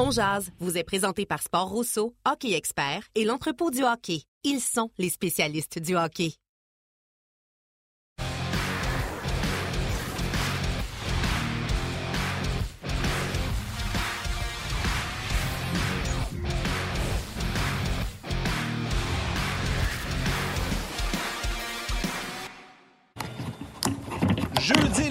On vous est présenté par Sport Rousseau, Hockey Expert et l'entrepôt du hockey. Ils sont les spécialistes du hockey.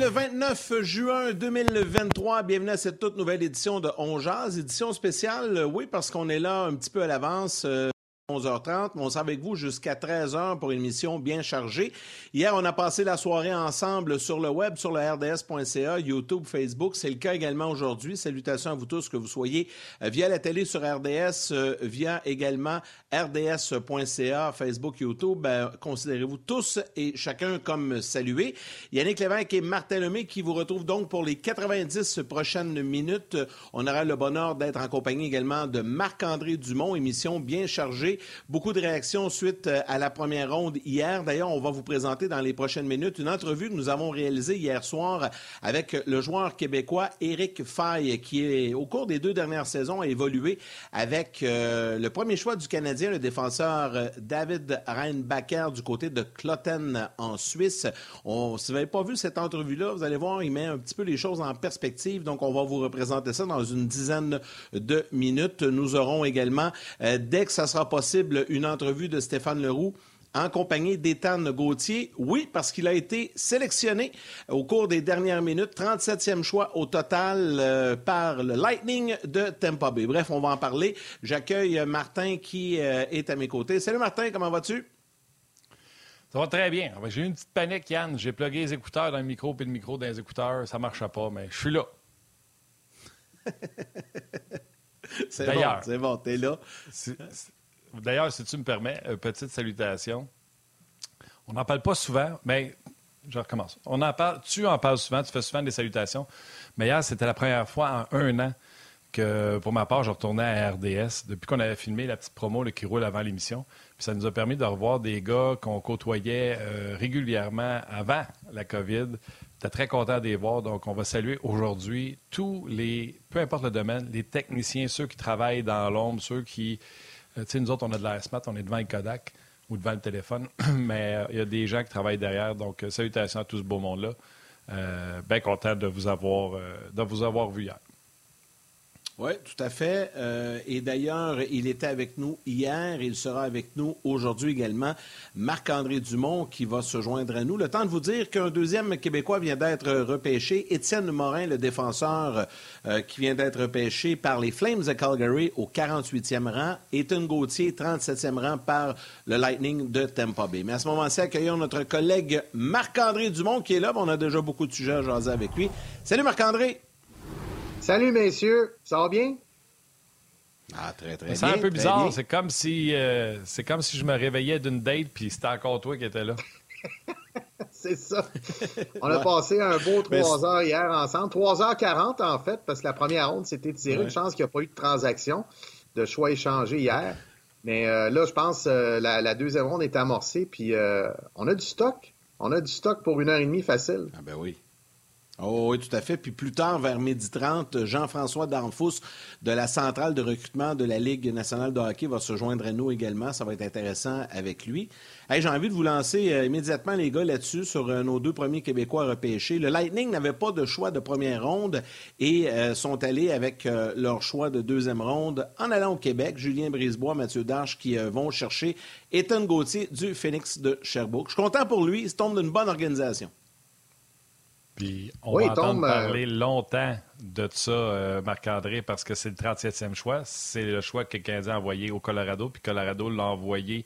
Le 29 juin 2023, bienvenue à cette toute nouvelle édition de On Jazz, édition spéciale, oui, parce qu'on est là un petit peu à l'avance. Euh, 11h30, mais on sera avec vous jusqu'à 13h pour une émission bien chargée. Hier, on a passé la soirée ensemble sur le web, sur le rds.ca, YouTube, Facebook. C'est le cas également aujourd'hui. Salutations à vous tous, que vous soyez euh, via la télé sur RDS, euh, via également rds.ca, Facebook, YouTube. Ben, considérez-vous tous et chacun comme salué. Yannick Lévesque et Martin Lemay qui vous retrouvent donc pour les 90 prochaines minutes. On aura le bonheur d'être en compagnie également de Marc-André Dumont, émission bien chargée Beaucoup de réactions suite euh, à la première ronde hier. D'ailleurs, on va vous présenter dans les prochaines minutes une entrevue que nous avons réalisée hier soir avec le joueur québécois Éric Faye, qui, est, au cours des deux dernières saisons, a évolué avec euh, le premier choix du Canadien, le défenseur euh, David Reinbacher du côté de Clotten en Suisse. On, si vous n'avez pas vu cette entrevue-là, vous allez voir, il met un petit peu les choses en perspective. Donc, on va vous représenter ça dans une dizaine de minutes. Nous aurons également, dès que ça sera possible, une entrevue de Stéphane Leroux en compagnie d'Étan Gauthier. Oui, parce qu'il a été sélectionné au cours des dernières minutes, 37e choix au total euh, par le Lightning de Tampa Bay. Bref, on va en parler. J'accueille Martin qui euh, est à mes côtés. Salut Martin, comment vas-tu? Ça va très bien. J'ai eu une petite panique, Yann. J'ai plugué les écouteurs dans le micro puis le micro dans les écouteurs. Ça ne marche pas, mais je suis là. c'est bon, c'est bon, t'es là. D'ailleurs, si tu me permets, une petite salutation. On n'en parle pas souvent, mais je recommence. On en parle, tu en parles souvent, tu fais souvent des salutations. Mais hier, c'était la première fois en un an que, pour ma part, je retournais à RDS depuis qu'on avait filmé la petite promo qui roule avant l'émission. Puis ça nous a permis de revoir des gars qu'on côtoyait euh, régulièrement avant la COVID. J'étais très content de les voir. Donc, on va saluer aujourd'hui tous les, peu importe le domaine, les techniciens, ceux qui travaillent dans l'ombre, ceux qui euh, tu sais, nous autres, on a de la smart, on est devant le Kodak ou devant le téléphone, mais euh, il y a des gens qui travaillent derrière. Donc, euh, salutations à tout ce beau monde-là. bien content de vous avoir, de vous avoir vu hier. Oui, tout à fait. Euh, et d'ailleurs, il était avec nous hier il sera avec nous aujourd'hui également. Marc-André Dumont qui va se joindre à nous. Le temps de vous dire qu'un deuxième Québécois vient d'être repêché. Étienne Morin, le défenseur euh, qui vient d'être repêché par les Flames de Calgary au 48e rang. Ethan Gauthier, 37e rang par le Lightning de Tampa Bay. Mais à ce moment-ci, accueillons notre collègue Marc-André Dumont qui est là. On a déjà beaucoup de sujets à jaser avec lui. Salut Marc-André! Salut, messieurs. Ça va bien? Ah, très, très bien. C'est un peu bizarre. C'est comme, si, euh, c'est comme si je me réveillais d'une date puis c'était encore toi qui étais là. c'est ça. On a passé un beau trois heures hier ensemble. 3h40 en fait, parce que la première ronde s'était tirée. Une chance qu'il n'y a pas eu de transaction, de choix échangé hier. Mais euh, là, je pense que euh, la, deuxième ronde est amorcée, puis on a du stock. On a du stock pour une heure et demie facile. Ah ben oui. Oh, oui, tout à fait. Puis plus tard, vers midi 30, Jean-François Darnfous de la centrale de recrutement de la Ligue nationale de hockey va se joindre à nous également. Ça va être intéressant avec lui. J'ai envie de vous lancer euh, immédiatement, les gars, là-dessus, sur euh, nos deux premiers Québécois repêchés. Le Lightning n'avait pas de choix de première ronde et euh, sont allés avec leur choix de deuxième ronde en allant au Québec. Julien Brisebois, Mathieu Darche qui vont chercher Ethan Gauthier du Phoenix de Sherbrooke. Je suis content pour lui. Il se tombe d'une bonne organisation. Puis on va entendre euh, parler longtemps de ça, euh, Marc-André, parce que c'est le 37e choix. C'est le choix que le Canadien a envoyé au Colorado, puis Colorado l'a envoyé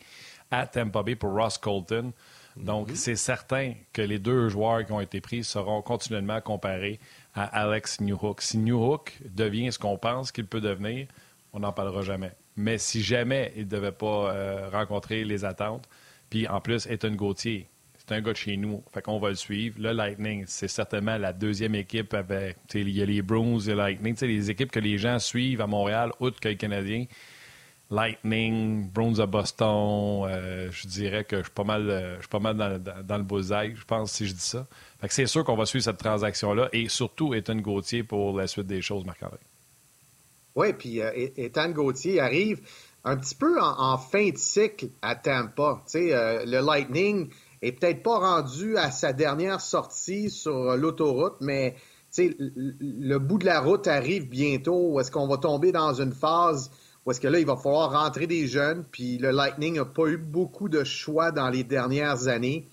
à Tampa Bay pour Ross Colton. Donc, mhm. c'est certain que les deux joueurs qui ont été pris seront continuellement comparés à Alex Newhook. Si Newhook devient ce qu'on pense qu'il peut devenir, on n'en parlera jamais. Mais si jamais il ne devait pas euh, rencontrer les attentes, puis en plus, Ethan Gauthier, un gars de chez nous. Fait qu'on va le suivre. Le Lightning, c'est certainement la deuxième équipe avec. Il y a les Bruins et Lightning. Les équipes que les gens suivent à Montréal, outre que les Canadiens. Lightning, Bruins à Boston, euh, je dirais que je suis pas mal, euh, pas mal dans, le bullseye, je pense, si je dis ça. Fait que c'est sûr qu'on va suivre cette transaction-là et surtout Ethan Gauthier pour la suite des choses, Marc-André. Oui, puis Ethan Gauthier arrive un petit peu en, fin de cycle à Tampa. Euh, le Lightning est peut-être pas rendu à sa dernière sortie sur l'autoroute, mais le bout de la route arrive bientôt. Est-ce qu'on va tomber dans une phase où est-ce que là, il va falloir rentrer des jeunes, puis le Lightning n'a pas eu beaucoup de choix dans les dernières années.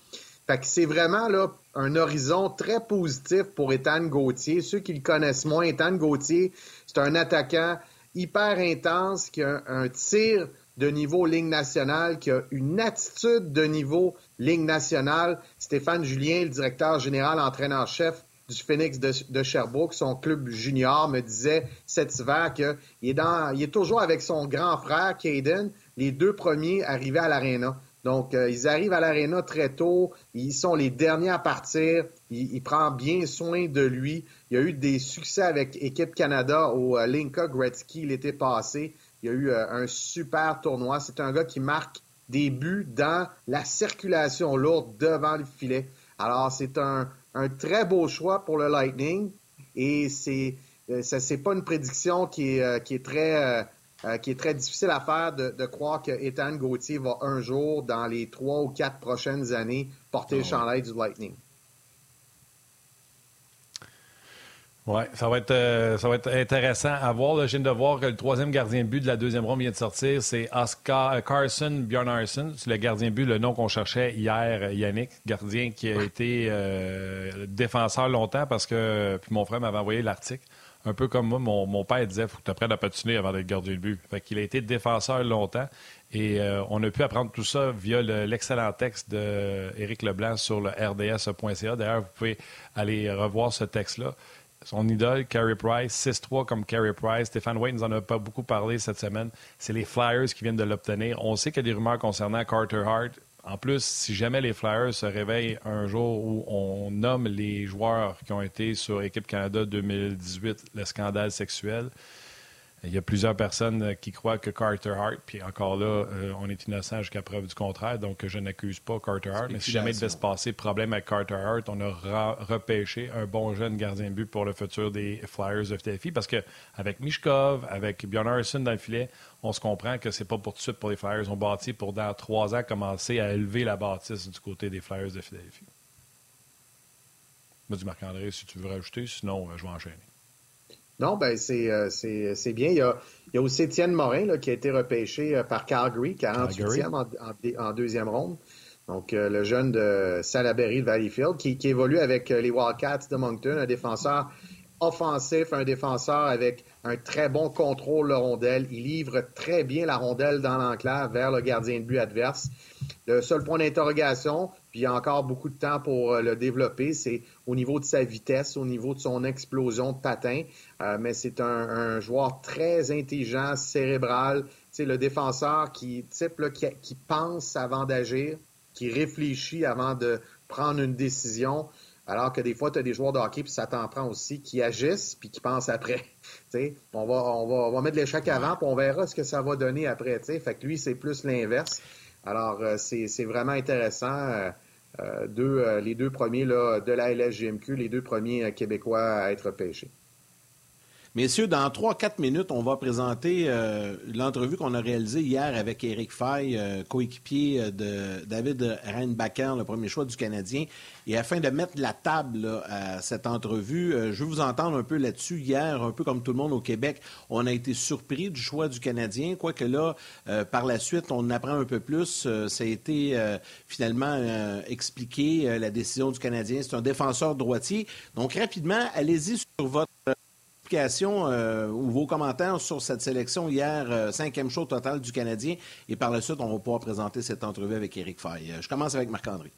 Fait que c'est vraiment là un horizon très positif pour Ethan Gauthier. Ceux qui le connaissent moins, Ethan Gauthier, c'est un attaquant hyper intense, qui a un, tir de niveau ligne nationale, qui a une attitude de niveau ligne nationale. Stéphane Julien, le directeur général, entraîneur-chef du Phoenix de, Sherbrooke, son club junior, me disait cet hiver qu'il est, est toujours avec son grand frère, Caden, les deux premiers arrivés à l'aréna. Donc, euh, ils arrivent à l'aréna très tôt. Ils sont les derniers à partir. Il, prend bien soin de lui. Il y a eu des succès avec Équipe Canada au euh, Linka Gretzky l'été passé. Il y a eu euh, un super tournoi. C'est un gars qui marque des buts dans la circulation lourde devant le filet. Alors, c'est un, très beau choix pour le Lightning. Et c'est, ça, c'est pas une prédiction qui est, qui est très euh, qui est très difficile à faire de, croire que Ethan Gauthier va un jour, dans les trois ou quatre prochaines années, porter le ah chandail du Lightning. Oui, ça va être euh, ça va être intéressant à voir. je viens de voir que le troisième gardien de but de la deuxième ronde vient de sortir. C'est Oscar euh, Carson Bjornarsson. C'est le gardien de but, le nom qu'on cherchait hier, Yannick, gardien qui a été défenseur longtemps parce que puis mon frère m'avait envoyé l'article un peu comme moi, mon, père disait, faut que tu apprennes à patiner avant d'être gardien de but. Fait qu'il a été défenseur longtemps et euh, on a pu apprendre tout ça via l'excellent texte d'Éric Leblanc sur le rds.ca. D'ailleurs, vous pouvez aller revoir ce texte-là. Son idole, Carey Price, 6-3 comme Carey Price. Stéphane Wayne nous en a pas beaucoup parlé cette semaine. C'est les Flyers qui viennent de l'obtenir. On sait qu'il y a des rumeurs concernant Carter Hart. En plus, si jamais les Flyers se réveillent un jour où on nomme les joueurs qui ont été sur Équipe Canada 2018 le scandale sexuel, il y a plusieurs personnes euh, qui croient que Carter Hart, puis encore là, euh, on est innocent jusqu'à preuve du contraire, donc je n'accuse pas Carter Hart. Mais si jamais il devait se passer problème avec Carter Hart, on a repêché un bon jeune gardien de but pour le futur des Flyers de FTFI parce qu'avec Mishkov, avec Bjorn Harrison dans le filet, on se comprend que c'est pas pour tout de suite pour les Flyers. On bâtit pour dans trois ans commencer à élever la bâtisse du côté des Flyers de Philadelphie. Dit Marc-André si tu veux rajouter, sinon euh, je vais enchaîner. Non, ben c'est, euh, bien. Il y, a, il y a aussi Étienne Morin là, qui a été repêché euh, par Calgary, 48e en, deuxième ronde. Donc, euh, le jeune de Salaberry de Valleyfield, qui, qui évolue avec les Wildcats de Moncton, un défenseur offensif, un défenseur avec un très bon contrôle de rondelle. Il livre très bien la rondelle dans l'enclave vers le gardien de but adverse. Le seul point d'interrogation, puis il y a encore beaucoup de temps pour euh, le développer, c'est au niveau de sa vitesse, au niveau de son explosion de patin. Euh, mais c'est un, joueur très intelligent, cérébral. C'est le défenseur qui, type, qui, qui pense avant d'agir, qui réfléchit avant de prendre une décision. Alors que des fois, tu as des joueurs de hockey, puis ça t'en prend aussi, qui agissent, puis qui pensent après. on, va, on, va, on va mettre l'échec avant, puis on verra ce que ça va donner après. T'sais. Fait que lui, c'est plus l'inverse. Alors, euh, c'est vraiment intéressant. Euh, euh, deux, les deux premiers là, de la LSGMQ, les deux premiers Québécois à être pêchés. Messieurs, dans 3-4 minutes, on va présenter euh, l'entrevue qu'on a réalisée hier avec Eric Fay, euh, coéquipier de David Reinbacher, le premier choix du Canadien. Et afin de mettre la table à cette entrevue, euh, je veux vous entendre un peu là-dessus. Hier, un peu comme tout le monde au Québec, on a été surpris du choix du Canadien, quoique là, par la suite, on apprend un peu plus. ça a été finalement expliqué, la décision du Canadien. C'est un défenseur droitier. Donc, rapidement, allez-y sur votre euh, ou vos commentaires sur cette sélection hier, euh, cinquième show total du Canadien. Et par la suite, on va pouvoir présenter cette entrevue avec Eric Fay. Euh, je commence avec Marc-André.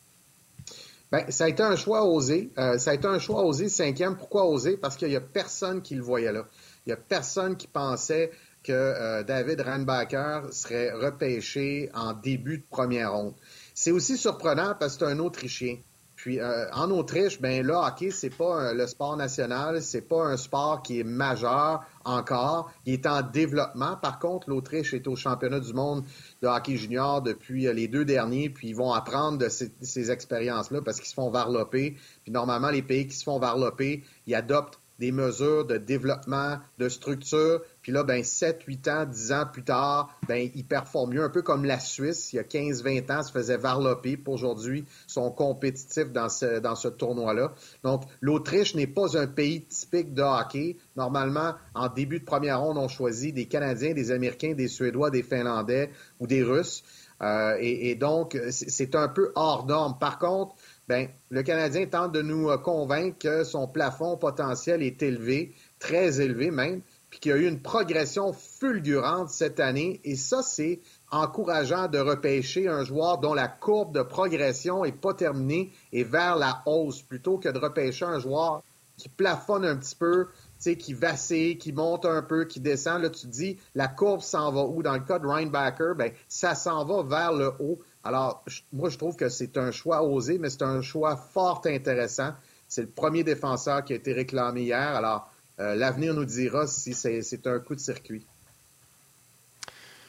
Bien, ça a été un choix osé. ça a été un choix osé, cinquième. Pourquoi osé? Parce qu'il n'y a personne qui le voyait là. Il n'y a personne qui pensait que David Randbacker serait repêché en début de première ronde. C'est aussi surprenant parce que c'est un Autrichien. Puis euh, en Autriche, ben là, hockey, c'est pas le sport national, c'est pas un sport qui est majeur encore. Il est en développement. Par contre, l'Autriche est au championnat du monde de hockey junior depuis euh, les deux derniers, puis ils vont apprendre de ces, expériences-là parce qu'ils se font varloper. Puis normalement, les pays qui se font varloper, ils adoptent des mesures de développement, de structure. Puis là, ben 7, 8 ans, 10 ans plus tard, ben ils performent mieux, un peu comme la Suisse. Il y a 15, 20 ans, se faisait varloper. Puis aujourd'hui, sont compétitifs dans ce, dans ce tournoi-là. Donc, l'Autriche n'est pas un pays typique de hockey. Normalement, en début de première ronde, on choisit des Canadiens, des Américains, des Suédois, des Finlandais ou des Russes. Euh, et, donc, c'est un peu hors norme. Par contre, ben, le Canadien tente de nous euh, convaincre que son plafond potentiel est élevé, très élevé même, puis qu'il y a eu une progression fulgurante cette année. Et ça, c'est encourageant de repêcher un joueur dont la courbe de progression n'est pas terminée et vers la hausse, plutôt que de repêcher un joueur qui plafonne un petit peu, qui vacille, qui monte un peu, qui descend. Là, tu te dis, la courbe s'en va où? Dans le cas de Reinbacker, ben, ça s'en va vers le haut. Alors, moi, je trouve que c'est un choix osé, mais c'est un choix fort intéressant. C'est le premier défenseur qui a été réclamé hier. Alors, euh, l'avenir nous dira si c'est un coup de circuit.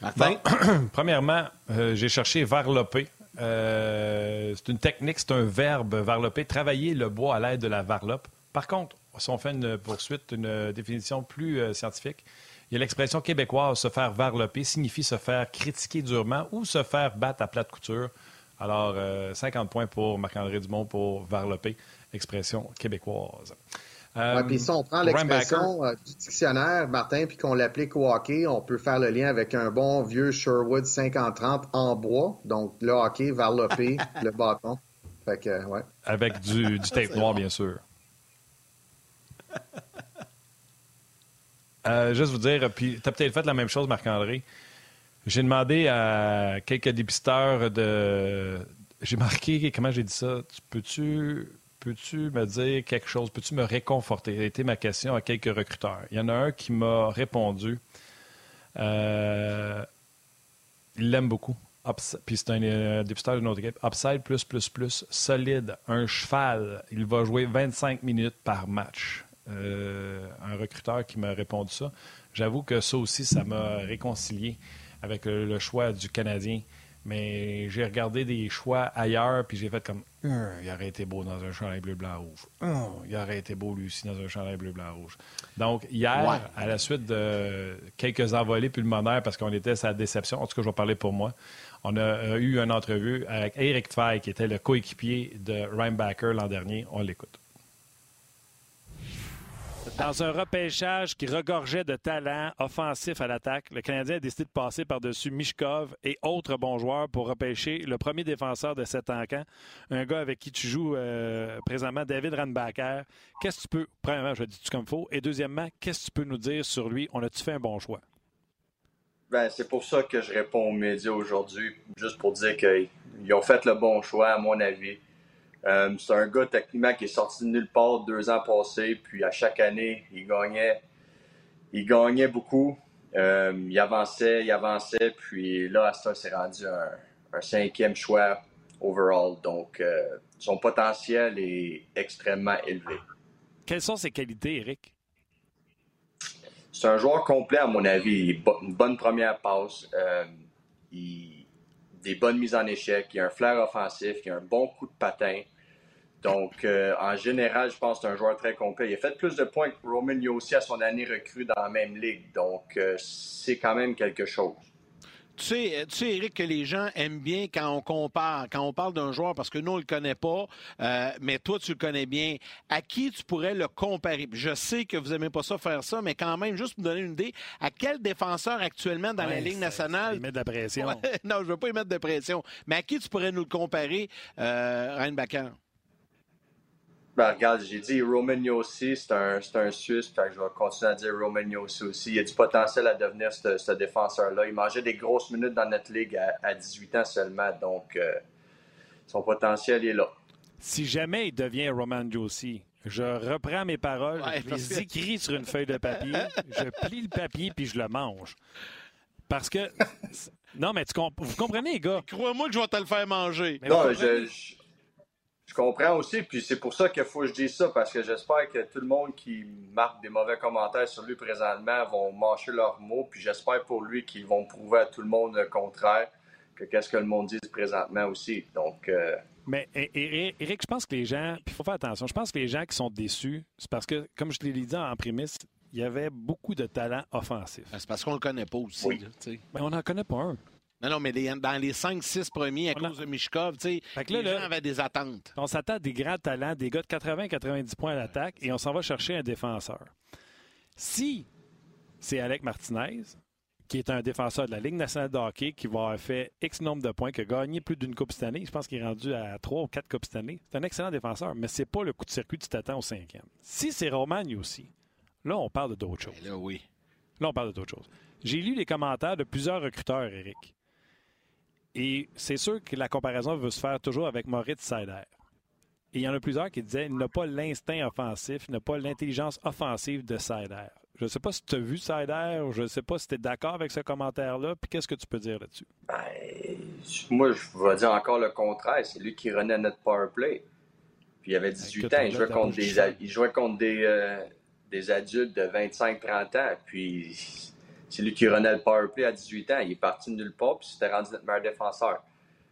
premièrement, euh, j'ai cherché varloper. Euh, c'est une technique, c'est un verbe, varloper, travailler le bois à l'aide de la varlope. Par contre, si on fait une poursuite, une définition plus euh, scientifique, il y a l'expression québécoise se faire varloper signifie se faire critiquer durement ou se faire battre à plate couture. Alors, 50 points pour Marc-André Dumont pour varloper, expression québécoise. Euh, puis si on prend l'expression euh, du dictionnaire, Martin, puis qu'on l'applique au hockey, on peut faire le lien avec un bon vieux Sherwood 50-30 en bois. Donc, le hockey, varloper, le bâton. Fait que, ouais. Avec du, du tape noir, bien sûr. Euh, juste vous dire, puis tu as peut-être fait la même chose, Marc-André. J'ai demandé à quelques dépisteurs de. J'ai marqué, comment j'ai dit ça? Peux-tu peux-tu me dire quelque chose? Peux-tu me réconforter? Ça a été ma question à quelques recruteurs. Il y en a un qui m'a répondu. Euh, il l'aime beaucoup. puis c'est un euh, dépisteur de notre équipe. Upside plus, plus, plus, solide, un cheval. Il va jouer 25 minutes par match. Euh, un recruteur qui m'a répondu ça. J'avoue que ça aussi, ça m'a réconcilié avec le choix du Canadien. Mais j'ai regardé des choix ailleurs, puis j'ai fait comme hum, il aurait été beau dans un chandail bleu, blanc, rouge. Hum, il aurait été beau lui aussi dans un chandail bleu, blanc, rouge. Donc, hier, à la suite de quelques envolées pulmonaires, parce qu'on était sa déception, en tout cas, je vais parler pour moi, on a eu une entrevue avec Eric Fay, qui était le coéquipier de Rhinebacker l'an dernier. On l'écoute. Dans un repêchage qui regorgeait de talents offensifs à l'attaque, le Canadien a décidé de passer par-dessus Mishkov et autres bons joueurs pour repêcher le premier défenseur de cet encamp, un gars avec qui tu joues euh, présentement, David Ranbacker. Qu'est-ce que tu peux, premièrement, je dis tu comme faux, et deuxièmement, qu'est-ce que tu peux nous dire sur lui? On a-tu fait un bon choix? Ben, c'est pour ça que je réponds aux médias aujourd'hui, juste pour dire qu'ils ont fait le bon choix, à mon avis. Euh, c'est un gars techniquement qui est sorti de nulle part deux ans passés, puis à chaque année, il gagnait, il gagnait beaucoup. Euh, il avançait, il avançait, puis là, ça, c'est rendu un, cinquième choix overall. Donc, euh, son potentiel est extrêmement élevé. Quelles sont ses qualités, Eric? C'est un joueur complet, à mon avis. Une bonne première passe. il, des bonnes mises en échec, il a un flair offensif, il a un bon coup de patin. Donc, euh, en général, je pense que c'est un joueur très complet. Il a fait plus de points que Roman aussi à son année recrue dans la même ligue. Donc, euh, c'est quand même quelque chose. Tu sais, tu sais, Eric, que les gens aiment bien quand on compare, quand on parle d'un joueur, parce que nous, on ne le connaît pas, euh, mais toi, tu le connais bien. À qui tu pourrais le comparer? Je sais que vous n'aimez pas ça faire ça, mais quand même, juste pour me donner une idée, à quel défenseur actuellement dans la Ligue nationale... Il met de la pression. non, je ne veux pas y mettre de pression. Mais à qui tu pourrais nous le comparer, euh, Reinbacker? Ben, regarde, j'ai dit Roman Yossi, c'est un, un Suisse, je vais continuer à dire Roman Yossi aussi. Il a du potentiel à devenir ce, défenseur-là. Il mangeait des grosses minutes dans notre ligue à, 18 ans seulement, donc euh, son potentiel est là. Si jamais il devient Roman Yossi, je reprends mes paroles, je les écris sur une feuille de papier, je plie le papier puis je le mange. Parce que. Non, mais tu vous comprenez, les gars? Crois-moi que je vais te le faire manger. non, je je comprends aussi, puis c'est pour ça qu'il faut que je dise ça, parce que j'espère que tout le monde qui marque des mauvais commentaires sur lui présentement vont mâcher leurs mots, puis j'espère pour lui qu'ils vont prouver à tout le monde le contraire que qu'est-ce que le monde dit présentement aussi. Donc, euh, Mais Eric, je pense que les gens, puis il faut faire attention, je pense que les gens qui sont déçus, c'est parce que, comme je l'ai dit en prémisse, il y avait beaucoup de talent offensif. Ben, c'est parce qu'on ne le connaît pas aussi. Mais ben, on n'en connaît pas un. Non, non, mais dans les 5-6 premiers, à cause de Mishkov, les gens avaient des attentes. On s'attend à des grands talents, des gars de 80-90 points à l'attaque, et on s'en va chercher un défenseur. Si c'est Alec Martinez, qui est un défenseur de la Ligue nationale de hockey, qui va avoir fait X nombre de points, qui a gagné plus d'une Coupe cette année. Je pense qu'il est rendu à 3 ou 4 Coupes cette année. C'est un excellent défenseur, mais c'est pas le coup de circuit que tu t'attends au cinquième. Si c'est Romagne aussi, là, on parle d'autre chose. Là, oui. Là, on parle d'autre chose. J'ai lu les commentaires de plusieurs recruteurs, Eric. Et c'est sûr que la comparaison veut se faire toujours avec Moritz Seider. Et il y en a plusieurs qui disaient qu'il n'a pas l'instinct offensif, il n'a pas l'intelligence offensive de Seider. Je ne sais pas si tu as vu Seider, je ne sais pas si tu es d'accord avec ce commentaire-là, puis qu'est-ce que tu peux dire là-dessus? Ben, moi, je vais dire encore le contraire. C'est lui qui renaît notre power play. Puis il avait 18 ans, il jouait, contre des, il jouait contre des, des adultes de 25-30 ans. Puis c'est lui qui renaît le power play à 18 ans. Il est parti de nulle part, puis c'était rendu notre meilleur défenseur.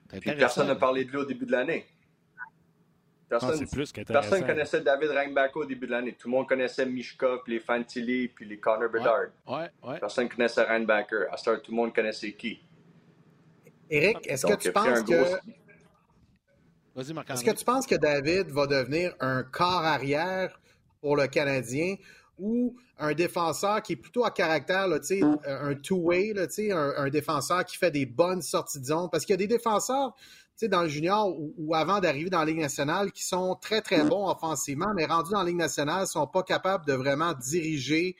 Puis personne n'a parlé de lui au début de l'année. Personne, personne connaissait David Reinbacker au début de l'année. Tout le monde connaissait Mishka, puis les Fantilli, puis les Connor Bedard. Ouais, ouais, Personne connaissait Reinbacker. À ce tout le monde connaissait qui? Eric, est-ce que tu penses que... Est-ce que tu penses que David va devenir un corps arrière pour le Canadien ou un défenseur qui est plutôt à caractère, là, un two-way, un, un défenseur qui fait des bonnes sorties de zone. Parce qu'il y a des défenseurs dans le junior ou, avant d'arriver dans la Ligue nationale qui sont très, très bons offensivement, mais rendus dans la Ligue nationale, ne sont pas capables de vraiment diriger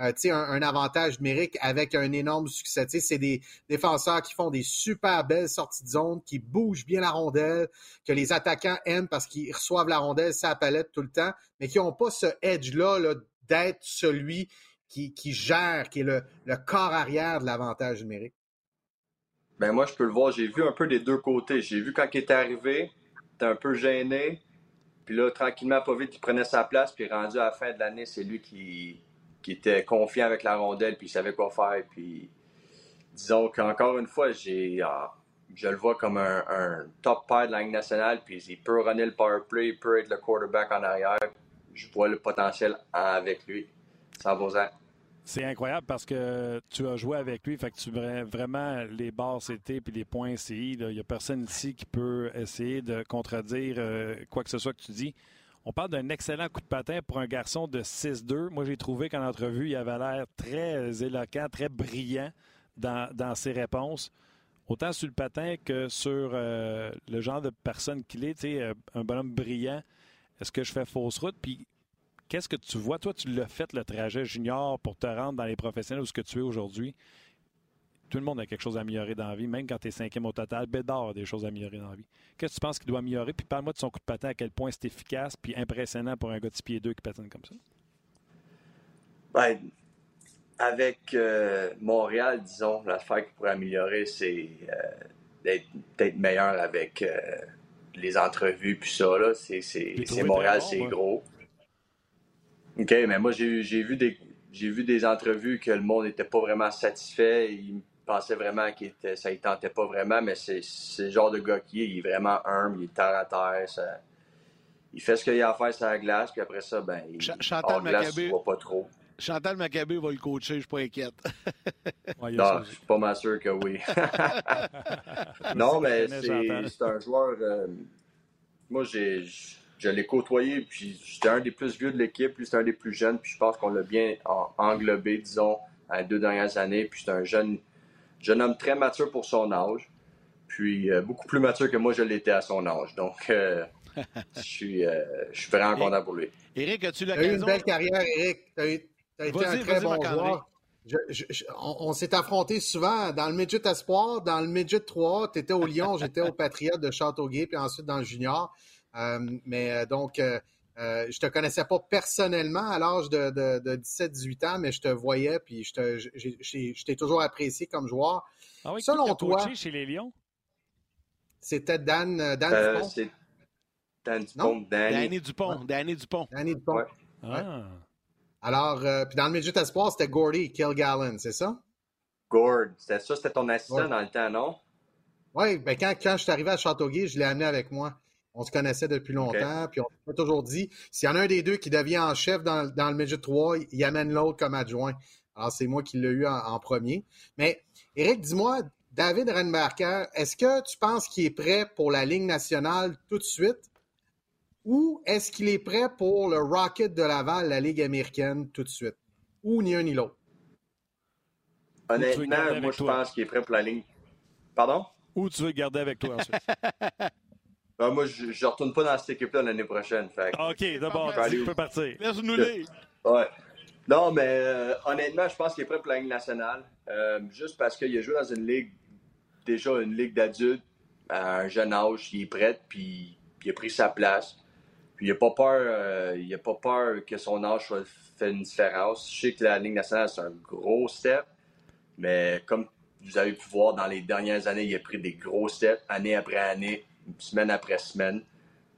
euh, un, un, avantage numérique avec un énorme succès. C'est des défenseurs qui font des super belles sorties de zone, qui bougent bien la rondelle, que les attaquants aiment parce qu'ils reçoivent la rondelle, sa palette tout le temps, mais qui n'ont pas ce edge-là là, d'être celui qui, gère, qui est le, corps arrière de l'avantage numérique? Ben moi, je peux le voir. J'ai vu un peu des deux côtés. J'ai vu quand il était arrivé, était un peu gêné. Puis là, tranquillement, pas vite, il prenait sa place. Puis rendu à la fin de l'année, c'est lui qui, qui était confiant avec la rondelle, puis il savait quoi faire. Puis disons qu'encore une fois, j'ai, ah, je le vois comme un, top pair de la Ligue nationale. Puis il peut runner le power play, il peut être le quarterback en arrière je vois le potentiel avec lui. Ça c'est incroyable parce que tu as joué avec lui, fait que tu vraiment les barres CT puis les points CI. Il n'y a personne ici qui peut essayer de contredire euh, quoi que ce soit que tu dis. On parle d'un excellent coup de patin pour un garçon de 6-2. Moi, j'ai trouvé qu'en entrevue, il avait l'air très éloquent, très brillant dans, ses réponses. Autant sur le patin que sur euh, le genre de personne qu'il est, euh, un bonhomme brillant. Est-ce que je fais fausse route? Puis qu'est-ce que tu vois? Toi, tu l'as fait le trajet junior pour te rendre dans les professionnels où ce que tu es aujourd'hui. Tout le monde a quelque chose à améliorer dans la vie, même quand tu es cinquième au total. Bédard a des choses à améliorer dans la vie. Qu'est-ce que tu penses qu'il doit améliorer? Puis parle-moi de son coup de patin, à quel point c'est efficace puis impressionnant pour un gars de 6 pieds 2 qui patine comme ça. Ben, avec euh, Montréal, disons, l'affaire qu'il pourrait améliorer, c'est euh, d'être meilleur avec euh, les entrevues, puis ça, là, c'est Montréal, c'est gros. OK, mais moi, j'ai vu des j'ai vu des entrevues que le monde n'était pas vraiment satisfait. Il pensait vraiment que ça ne tentait pas vraiment, mais c'est le genre de gars qui est. Il est vraiment humble, il est terre à terre. il fait ce qu'il a à faire sur la glace, puis après ça, ben, il Chantal glace, voit pas trop. Chantal Maccabé va le coacher, je suis pas inquiète. non, je suis pas mal sûr que oui. non, mais c'est un joueur. Euh, moi, j'ai, je l'ai côtoyé, puis j'étais un des plus vieux de l'équipe, lui, c'est un des plus jeunes, puis je pense qu'on l'a bien englobé, disons, à les deux dernières années. Puis c'est un jeune, jeune homme très mature pour son âge, puis euh, beaucoup plus mature que moi, je l'étais à son âge. Donc, euh, je, suis, je suis vraiment content pour lui. Eric, as-tu l'occasion? Tu as eu une belle carrière, Eric. Tu as été un très bon joueur. on, s'est affrontés souvent dans le midget espoir, dans le midget 3. Tu étais au Lyon, j'étais au Patriote de Châteauguay, puis ensuite dans le junior. Euh, mais euh, donc, euh, euh, je te connaissais pas personnellement à l'âge de, de, 17-18 ans, mais je te voyais, puis je t'ai toujours apprécié comme joueur. Ah oui, Selon toi, chez les Lions? C'était Dan, Dan Dupont. Dan Dupont. Danny Dupont. Danny Dupont. Danny Dupont. Ah. Alors, euh, puis dans le Midget Espoir, c'était Gordy Kilgallen, c'est ça? Gord. C'était ça, c'était ton assistant dans le temps, non? Oui, ben quand, quand je suis arrivé à Châteauguay, je l'ai amené avec moi. On se connaissait depuis longtemps, puis on m'a toujours dit s'il y en a un des deux qui devient en chef dans, dans le Midget 3, il amène l'autre comme adjoint. Alors, c'est moi qui l'ai eu en, premier. Mais, Eric, dis-moi, David Renbarker, est-ce que tu penses qu'il est prêt pour la Ligue nationale tout de suite? Ou est-ce qu'il est prêt pour le Rocket de Laval, la Ligue américaine, tout de suite? Ou ni un ni l'autre? Honnêtement, moi, je pense qu'il est prêt pour la Ligue. Pardon? Ou tu veux le garder avec toi ensuite? Ben, moi, je ne retourne pas dans cette équipe-là l'année prochaine. OK, d'abord, tu peux partir. Laisse-nous les. Ouais. Non, mais euh, honnêtement, je pense qu'il est prêt pour la Ligue nationale. Euh, juste parce qu'il a joué dans une ligue, déjà une ligue d'adultes, à un jeune âge, il est prêt, puis il a pris sa place. Puis il n'a pas peur, euh, il a pas peur que son âge soit fait une différence. Je sais que la Ligue nationale, c'est un gros step, mais comme vous avez pu voir dans les dernières années, il a pris des gros steps, année après année, semaine après semaine.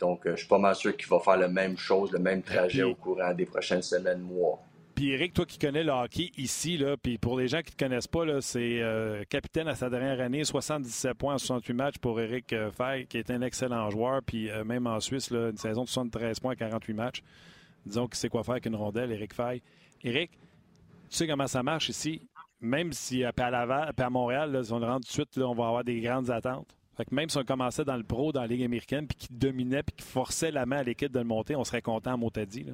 Donc, je suis pas mal sûr qu'il va faire la même chose, le même trajet au courant des prochaines semaines, mois. Puis Eric, toi qui connais le hockey ici, là, puis pour les gens qui ne te connaissent pas, c'est euh, capitaine à sa dernière année, 77 points en 68 matchs pour Eric euh, Fay, qui est un excellent joueur. Puis euh, même en Suisse, une saison de 73 points à 48 matchs. Disons qu'il sait quoi faire avec une rondelle, Eric Fay. Eric, tu sais comment ça marche ici? Même si à, à Montréal, si on le rentre tout de suite, on va avoir des grandes attentes. Fait même si on commençait dans le pro, dans la Ligue américaine, puis qui dominait, puis qui forçait la main à l'équipe de le monter, on serait content à Motadi.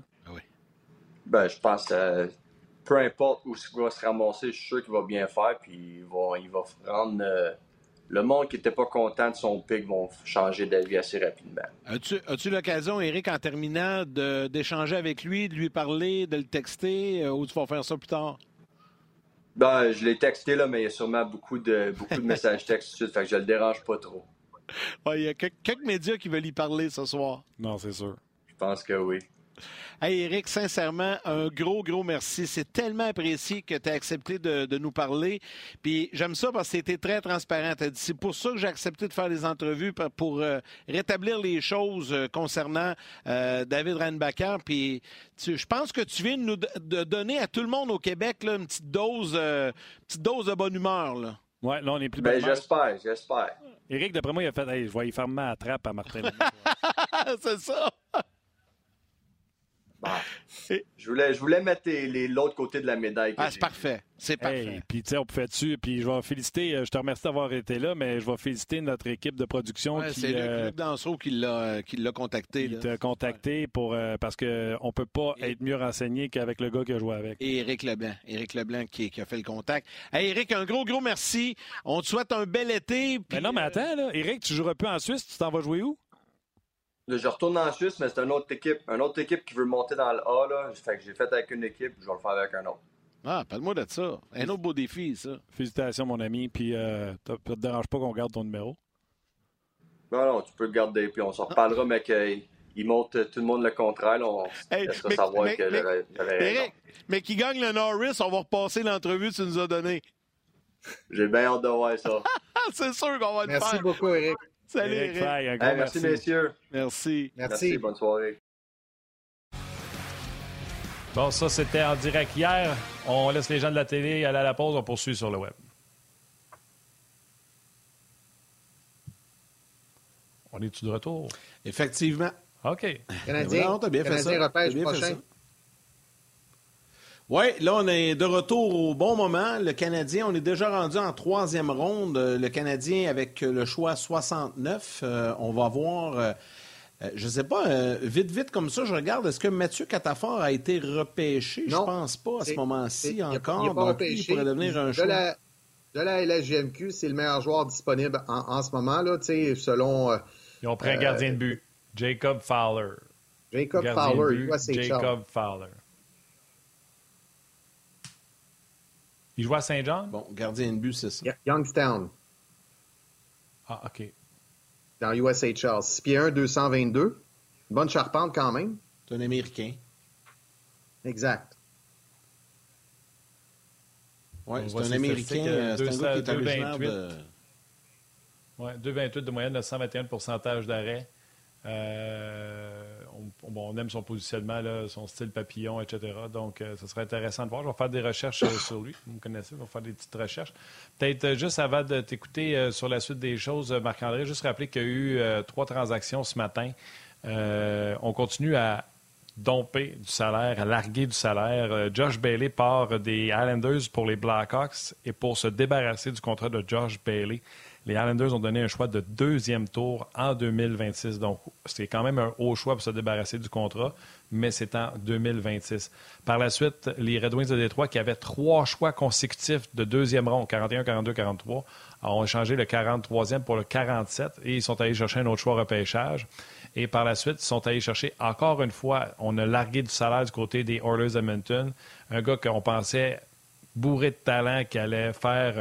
Ben, je pense que euh, peu importe où il va se ramasser, je suis sûr qu'il va bien faire. Puis il va, il va rendre. Euh, le monde qui n'était pas content de son pic vont changer d'avis assez rapidement. As-tu as l'occasion, Eric, en terminant, d'échanger avec lui, de lui parler, de le texter, euh, ou tu vas faire ça plus tard? Ben, je l'ai texté, là, mais il y a sûrement beaucoup de, beaucoup de messages textes tout de suite, fait que je le dérange pas trop. il y a quelques médias qui veulent y parler ce soir. Non, c'est sûr. Je pense que oui. Hey Eric, sincèrement, un gros, gros merci. C'est tellement apprécié que tu as accepté de, nous parler. Puis j'aime ça parce que tu très transparent. C'est pour ça que j'ai accepté de faire des entrevues pour, euh, rétablir les choses euh, concernant euh, David Renbacker. Puis je pense que tu viens de nous donner à tout le monde au Québec une petite dose, petite dose de bonne humeur. Là. Ouais, là, on est plus ben, J'espère, j'espère. Eric, d'après moi, il a fait je vais y faire ma trappe à Martin. C'est ça. Bah, je, voulais, je voulais mettre l'autre côté de la médaille. Ah, c'est parfait. C'est parfait. puis, tu sais, on pouvait dessus. Puis, je vais féliciter, euh, je te remercie d'avoir été là, mais je vais féliciter notre équipe de production. c'est euh, Luc Danseau qui l'a contacté. Il t'a contacté pour, euh, parce qu'on ne peut pas être mieux renseigné qu'avec le gars qui a joué avec. Et Éric Leblanc. Éric Leblanc qui, a fait le contact. Hey, Éric, un gros, gros merci. On te souhaite un bel été. Mais non, mais attends, là. Éric, tu joueras plus en Suisse. Tu t'en vas jouer où? Je retourne en Suisse, mais c'est une autre équipe. Une autre équipe qui veut monter dans le A. Là. Fait que j'ai fait avec une équipe, je vais le faire avec un autre. Ah, parle-moi de ça. Un autre beau défi, ça. Félicitations, mon ami. Puis, euh, ça te dérange pas qu'on garde ton numéro? Non, non, tu peux le garder. Puis, on s'en reparlera, mais qu'il montre tout le monde le contraire. on hey, mais, savoir mais, que j'avais Mais qui gagne le Norris, on va repasser l'entrevue que tu nous as donnée. J'ai bien hâte de voir ça. C'est sûr qu'on va le faire. Merci beaucoup, Eric. Salut, Eric. merci, messieurs. Merci. merci. Bonne soirée. Bon, ça, c'était en direct hier. On laisse les gens de la télé aller à la pause. On poursuit sur le web. On est-tu de retour? Effectivement. OK. Canadien, bien fait ça. repêche prochain. Oui, là, on est de retour au bon moment. Le Canadien, on est déjà rendu en troisième ronde. Le Canadien avec le choix 69. Euh, on va voir. Euh, euh, je ne sais pas, vite, vite comme ça, je regarde. Est-ce que Mathieu Catafort a été repêché? Je pense pas à ce moment-ci encore. Il, pas repêché. pourrait devenir un choix. De la, LHGMQ, c'est le meilleur joueur disponible en, ce moment, là, selon. Ils ont pris un gardien de but, Jacob Fowler. Jacob Fowler, Jacob Fowler. Il joue à Saint-Jean? Bon, gardien de but, c'est ça. Youngstown. Ah, OK. Dans USHL. 6 pieds 1, 222. Bonne charpente quand même. C'est un Américain. Exact. Oui, c'est un Américain. Euh, c'est un gars qui est originaire de... Oui, 2,28 de moyenne, 121 de pourcentage d'arrêt. Euh, on, aime son positionnement, son style papillon, etc. Donc, ce serait intéressant de voir. Je vais faire des recherches sur lui. Vous me connaissez, je vais faire des petites recherches. Peut-être juste avant de t'écouter sur la suite des choses, Marc-André, juste rappeler qu'il y a eu trois transactions ce matin. on continue à domper du salaire, à larguer du salaire. Euh, Josh Bailey part des Islanders pour les Blackhawks et pour se débarrasser du contrat de Josh Bailey, les Islanders ont donné un choix de deuxième tour en 2026. Donc, c'est quand même un haut choix pour se débarrasser du contrat, mais c'est en 2026. Par la suite, les Red Wings de Détroit, qui avaient trois choix consécutifs de deuxième ronde, 41, 42, 43, ont échangé le 43e pour le 47 et ils sont allés chercher un autre choix repêchage. Et par la suite, ils sont allés chercher encore une fois, on a largué du salaire du côté des Oilers Edmonton. Un gars qu'on pensait bourré de talent qui allait faire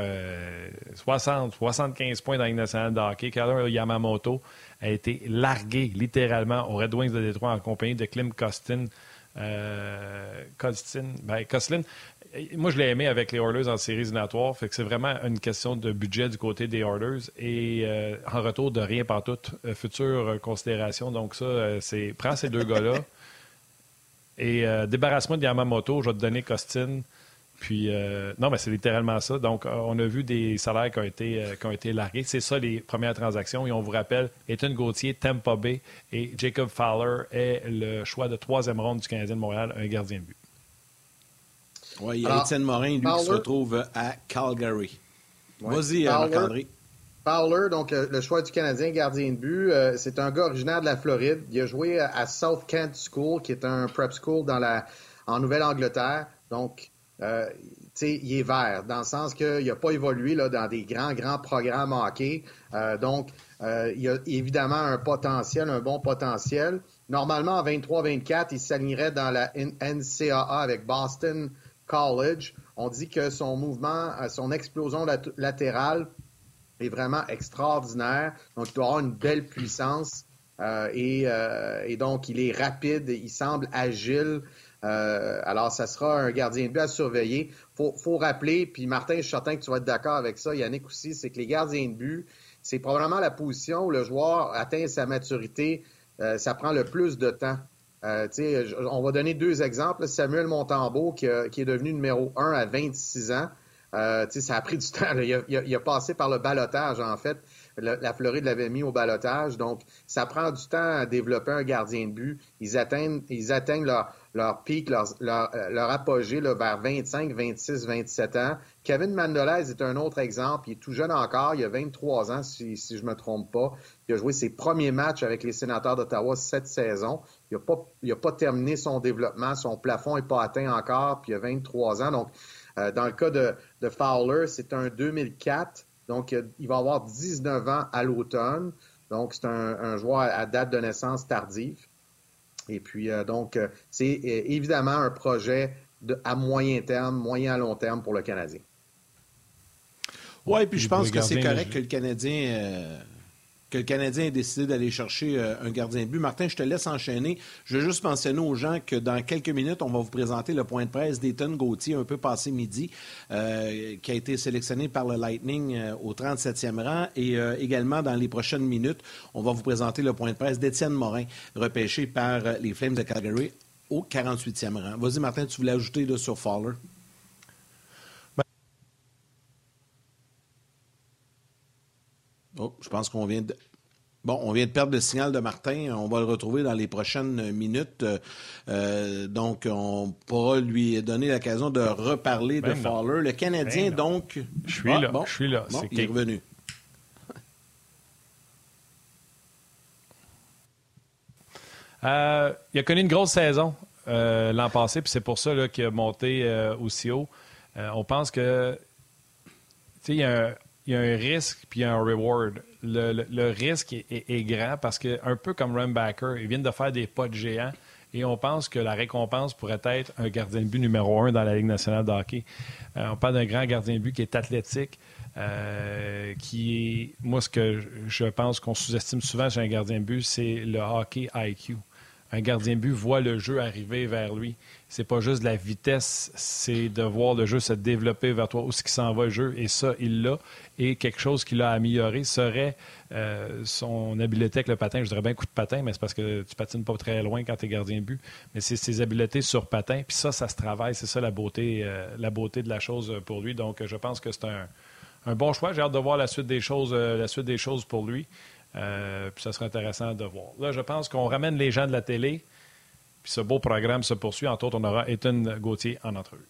60, euh, 75 points dans la nationale de hockey. Yamamoto a été largué littéralement aux Red Wings de Détroit en compagnie de Klim Kostin. Euh, Kostin, ben, moi, je l'ai aimé avec les Oilers en séries éliminatoires. Fait que c'est vraiment une question de budget du côté des Oilers et euh, en retour de rien par toute euh, future considération. Donc, ça, c'est prends ces deux gars-là et débarrasse-moi de Yamamoto. Je vais te donner Costin. Puis, non, mais c'est littéralement ça. Donc, on a vu des salaires qui ont été, qui ont été largués. C'est ça les premières transactions. Et on vous rappelle, Ethan Gauthier, Tampa Bay et Jacob Fowler est le choix de troisième ronde du Canadien de Montréal, un gardien de but. Oui, il y a Étienne Morin, lui, qui se retrouve à Calgary. Vas-y, euh, Marc-André. Fowler, donc euh, le choix du Canadien, gardien de but, euh, c'est un gars originaire de la Floride. Il a joué à South Kent School, qui est un prep school dans la, en Nouvelle-Angleterre. Donc, euh, il est vert, dans le sens qu'il n'a pas évolué là, dans des grands, grands programmes hockey. donc, il a évidemment un potentiel, un bon potentiel. Normalement, en 23-24, il s'alignerait dans la NCAA avec Boston, college. On dit que son mouvement, euh, son explosion latérale est vraiment extraordinaire. Donc, il doit avoir une belle puissance. Euh, euh, et, donc, il est rapide, il semble agile. Alors, ça sera un gardien de but à surveiller. Faut, faut rappeler, puis Martin, je suis certain que tu vas être d'accord avec ça, Yannick aussi, c'est que les gardiens de but, c'est probablement la position où le joueur atteint sa maturité. ça prend le plus de temps. Euh, on va donner deux exemples. Samuel Montembeau, qui, est devenu numéro un à 26 ans. Euh, ça a pris du temps. Il, a, passé par le balotage, en fait. la Floride l'avait mis au balotage. Donc, ça prend du temps à développer un gardien de but. Ils atteignent, ils atteignent leur, leur pic, leur, leur, apogée là, vers 25, 26, 27 ans. Kevin Mandolez est un autre exemple. Il est tout jeune encore. Il a 23 ans, si, si je ne me trompe pas. Il a joué ses premiers matchs avec les sénateurs d'Ottawa cette saison. Il n'a pas, pas terminé son développement. Son plafond n'est pas atteint encore, puis il a 23 ans. Donc, euh, dans le cas de, Fowler, c'est un 2004. Donc, il va avoir 19 ans à l'automne. Donc, c'est un, joueur à date de naissance tardive. Et puis, euh, donc, euh, c'est évidemment un projet de, à moyen terme, moyen à long terme pour le Canadien. Oui, puis je pense que c'est correct que le Canadien que le Canadien ait décidé d'aller chercher euh, un gardien de but. Martin, je te laisse enchaîner. Je veux juste mentionner aux gens que dans quelques minutes, on va vous présenter le point de presse d'Ethan Gauthier, un peu passé midi, euh, qui a été sélectionné par le Lightning euh, au 37e rang. Et également, dans les prochaines minutes, on va vous présenter le point de presse d'Étienne Morin, repêché par les Flames de Calgary au 48e rang. Vas-y, Martin, tu voulais ajouter là, sur Fowler? Oh, je pense qu'on vient de. Bon, on vient de perdre le signal de Martin. On va le retrouver dans les prochaines minutes. Euh, donc, on pourra lui donner l'occasion de reparler de ben Fowler. Le Canadien, ben donc. Je suis ah, là. je suis là. il est revenu. Euh, il a connu une grosse saison euh, l'an passé, puis c'est pour ça qu'il a monté aussi haut. on pense que. Tu sais, il y a un il y a un risque puis un reward. Le, risque est, grand parce que, un peu comme Rumbacker, ils viennent de faire des pas de géant et on pense que la récompense pourrait être un gardien de but numéro un dans la Ligue nationale de hockey. Euh, on parle d'un grand gardien de but qui est athlétique, euh, qui est, moi, ce que je pense qu'on sous-estime souvent chez un gardien de but, c'est le hockey IQ. un gardien de but voit le jeu arriver vers lui. C'est pas juste de la vitesse, c'est de voir le jeu se développer vers toi, où ce qui s'en va le jeu. Et ça, il l'a. Et quelque chose qu'il a amélioré serait euh, son habileté avec le patin. Je dirais bien coup de patin, mais c'est parce que tu patines pas très loin quand tu es gardien de but. Mais c'est ses habiletés sur patin. Puis ça, ça se travaille. C'est ça la beauté, euh, la beauté de la chose pour lui. Donc, je pense que c'est un, un, bon choix. J'ai hâte de voir la suite des choses, euh, la suite des choses pour lui. Euh, puis ça serait intéressant de voir. Là, je pense qu'on ramène les gens de la télé. Ce beau programme se poursuit. Entre autres, on aura Ethan Gauthier en entrevue.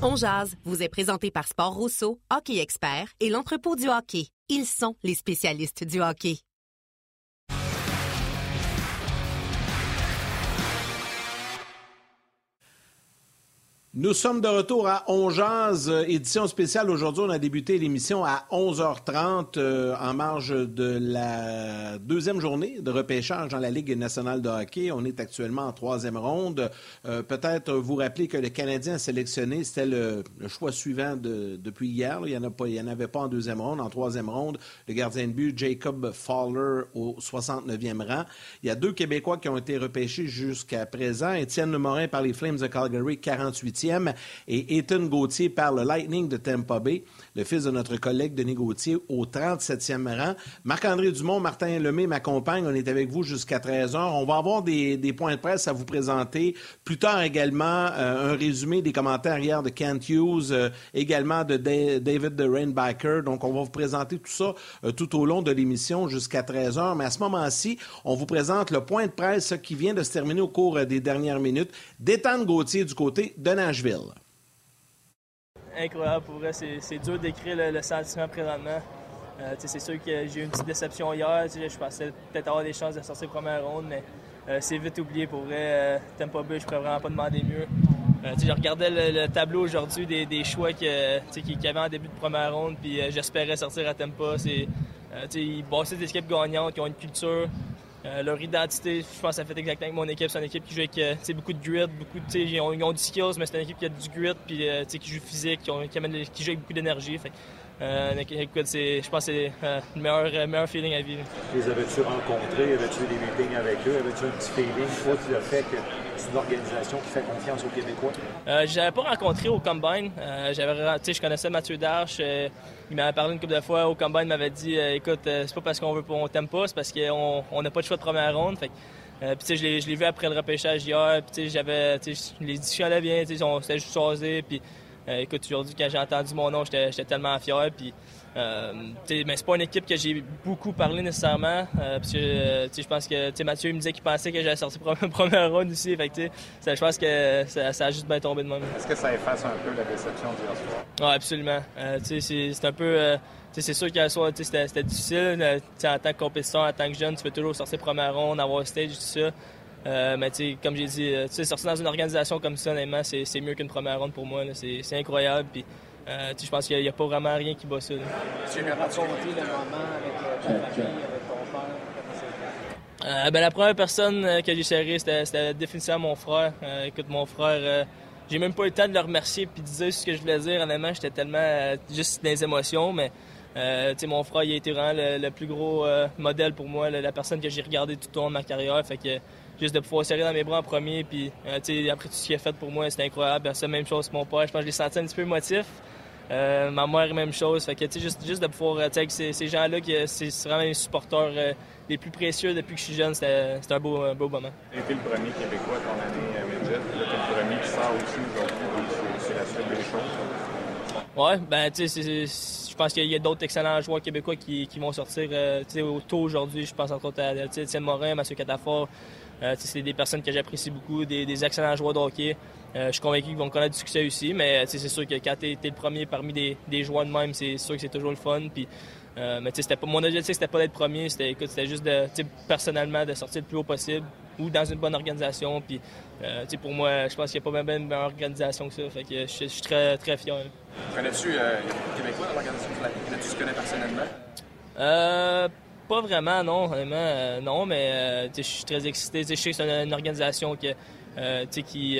On jazz vous est présenté par Sport Rousseau, hockey expert et l'entrepôt du hockey. Ils sont les spécialistes du hockey. Nous sommes de retour à Ongeaz, édition spéciale. Aujourd'hui, on a débuté l'émission à 11h30 euh, en marge de la deuxième journée de repêchage dans la Ligue nationale de hockey. On est actuellement en troisième ronde. Euh, peut-être vous rappeler que le Canadien sélectionné, c'était le, choix suivant depuis hier. Il n'y en, en, avait pas en deuxième ronde. En troisième ronde, le gardien de but Jacob Fowler au 69e rang. Il y a deux Québécois qui ont été repêchés jusqu'à présent. Étienne Morin par les Flames de Calgary, 48 et Ethan Gauthier par le Lightning de Tampa Bay, le fils de notre collègue Denis Gauthier, au 37e rang. Marc-André Dumont, Martin Lemay m'accompagnent. On est avec vous jusqu'à 13h. On va avoir des, points de presse à vous présenter. Plus tard également, euh, un résumé des commentaires hier de Kent Hughes, euh, également de David de Rainbacker. Donc, on va vous présenter tout ça euh, tout au long de l'émission jusqu'à 13h. Mais à ce moment-ci, on vous présente le point de presse qui vient de se terminer au cours des dernières minutes d'Ethan Gauthier du côté de Incroyable, pour vrai, c'est dur d'écrire le, sentiment présentement. Euh, c'est sûr que j'ai eu une petite déception hier. Je pensais peut-être avoir des chances de sortir première ronde, mais euh, c'est vite oublié pour vrai. Euh, Tempo B, je pourrais vraiment pas demander mieux. je regardais le, tableau aujourd'hui des, choix qu'il y avait en début de première ronde, puis j'espérais sortir à Tempo. ils bossaient des équipes gagnantes qui ont une culture. Euh, leur identité, je pense ça fait exactement avec mon équipe. C'est une équipe qui joue avec euh, beaucoup de grit, beaucoup de, ils ont, ils ont, du skills, mais c'est une équipe qui a du grit, puis euh, qui joue physique, qui, qui, joue avec beaucoup d'énergie. Euh, écoute, je pense que c'est euh, le meilleur, euh, meilleur, feeling à vivre. Les avais-tu rencontrés? Avais-tu des meetings avec eux? Avais-tu un petit feeling? Toi, tu as fait que c'est une organisation qui fait confiance aux Québécois? Euh, je n'avais pas rencontré au Combine. j'avais, je connaissais Mathieu Darche. il m'avait parlé une couple de fois au Combine. Il m'avait dit écoute, c'est pas parce qu'on veut on t'aime pas, c'est parce qu'on n'a pas de choix de première ronde. Fait, puis, je l'ai vu après le repêchage hier. Puis, j'avais, les discussions allaient bien. C'était juste choisi. Puis, euh, écoute, aujourd'hui, quand j'ai entendu mon nom, j'étais tellement fier. Puis, euh, mais c'est pas une équipe que j'ai beaucoup parlé nécessairement. Euh, parce que je pense que Mathieu me disait qu'il pensait que j'allais sortir première ronde aussi. Fait que, je pense que ça, a juste bien tombé de moi. Est-ce que ça efface un peu la déception d'hier soir? Oui, absolument. c'est un peu. c'est sûr qu'hier soir, c'était difficile. en tant que compétiteur, en tant que jeune, tu peux toujours sortir première ronde, avoir stage, tout ça. Euh, mais comme j'ai dit, euh, sortir dans une organisation comme ça, honnêtement, c'est mieux qu'une première ronde pour moi. C'est incroyable. Puis, euh, je pense qu'il n'y a, pas vraiment rien qui bat ça. Tu as raconté le moment avec ta famille, avec ton père? Euh, ben, la première personne que j'ai serrée, c'était définitivement mon frère. écoute, mon frère, j'ai même pas eu le temps de le remercier puis de dire ce que je voulais dire. Honnêtement, j'étais tellement juste dans les émotions, mais mon frère, il a été vraiment le, plus gros modèle pour moi, la, personne que j'ai regardé tout au long de ma carrière. Fait que juste de pouvoir serrer dans mes bras en premier. Puis euh, après tout ce qu'il a fait pour moi, c'était incroyable. C'est la même chose pour mon père. Je pense que je l'ai senti un petit peu émotif. Euh, ma mère, même chose. Fait que, juste, juste de pouvoir, euh, avec ces, ces gens-là, c'est vraiment les supporters les plus précieux depuis que je suis jeune, c'était un beau, un beau moment. Tu été le premier Québécois ton année à Midget. Tu le premier qui sort aussi C'est la suite des choses. Ouais, ben, tu sais, je pense qu'il y a d'autres excellents joueurs québécois qui, qui vont sortir au tôt aujourd'hui. Je pense entre autres à Étienne Morin, Mathieu Catafort. Euh, c'est des personnes que j'apprécie beaucoup, des, excellents joueurs de hockey. Euh, je suis convaincu qu'ils vont connaître du succès aussi, mais c'est sûr que quand tu es, le premier parmi des, joueurs de même, c'est sûr que c'est toujours le fun. Puis, euh, mais c'était pas, mon objectif, c'était pas d'être premier, c'était juste de, personnellement de sortir le plus haut possible ou dans une bonne organisation. Puis, pour moi, je pense qu'il n'y a pas même une meilleure organisation que ça. Fait que je, suis très, très fier. Connais-tu les Québécois dans l'organisation? Tu connais personnellement? Pas vraiment, non, vraiment, euh, non, mais euh, je suis très excité. Je sais que c'est une, organisation que, euh, qui,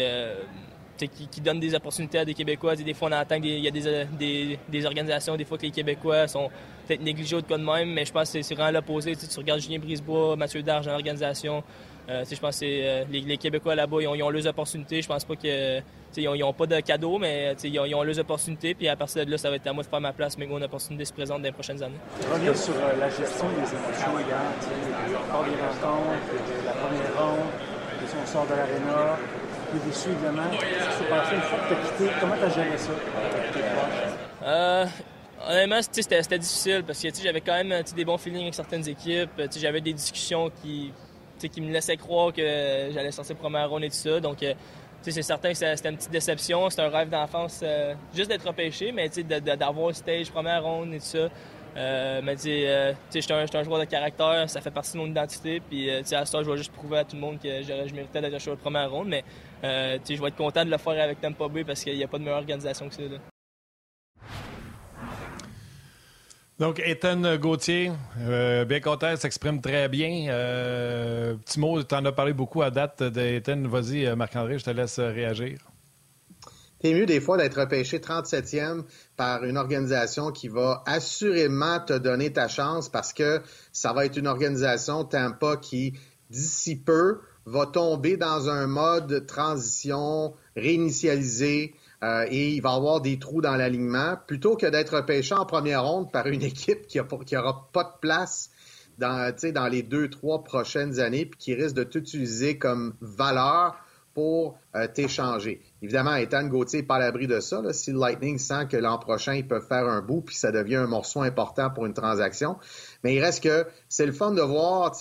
qui, donne des opportunités à des Québécois. des fois, on entend qu'il y a des, des, organisations, des fois que les Québécois sont peut-être négligés ou de quoi de même, mais je pense que c'est vraiment l'opposé. Tu regardes Julien Brisebois, Mathieu Darge dans l'organisation. Euh, je pense que euh, les, Québécois là-bas, ils, ont, leurs opportunités. Je pense pas que. Ils n'ont pas de cadeaux, mais ils ont, ils ont, leurs opportunités. Puis à partir de là, ça va être à moi de faire ma place, mais une opportunité se présente dans les prochaines années. Revenir sur euh, la gestion des émotions hier, encore des rencontres, la première ronde, on sort de l'aréna, les déçu évidemment. Ça s'est passé une fois que tu as quitté? Comment tu as géré ça? Avec tes proches? honnêtement, c'était difficile parce que j'avais quand même des bons feelings avec certaines équipes. J'avais des discussions qui, qui me laissait croire que j'allais sortir première ronde et tout ça. Donc, euh, c'est certain que c'était une petite déception. C'était un rêve d'enfance euh, juste d'être repêché, mais d'avoir stage première ronde et tout ça. Euh, mais euh, je suis un, joueur de caractère, ça fait partie de mon identité. Puis à ce temps, je vais juste prouver à tout le monde que je méritais d'être un première ronde. Mais je vais être content de le faire avec Tampa Bay parce qu'il n'y a pas de meilleure organisation que ça. Donc, Ethan Gauthier, euh, bien content, s'exprime très bien. Euh, petit mot, tu en as parlé beaucoup à date d'Ethan. Vas-y, euh, Marc-André, je te laisse réagir. C'est mieux des fois d'être repêché 37e par une organisation qui va assurément te donner ta chance parce que ça va être une organisation Tampa qui, d'ici peu, va tomber dans un mode transition, réinitialisé, euh, et il va avoir des trous dans l'alignement, plutôt que d'être repêché en première ronde par une équipe qui n'aura pas de place dans, les deux, trois prochaines années, puis qui risque de t'utiliser comme valeur pour euh, t'échanger. Évidemment, Ethan Gauthier n'est pas à l'abri de ça. Si le Lightning sent que l'an prochain, ils peuvent faire un bout, puis ça devient un morceau important pour une transaction. Mais il reste que c'est le fun de voir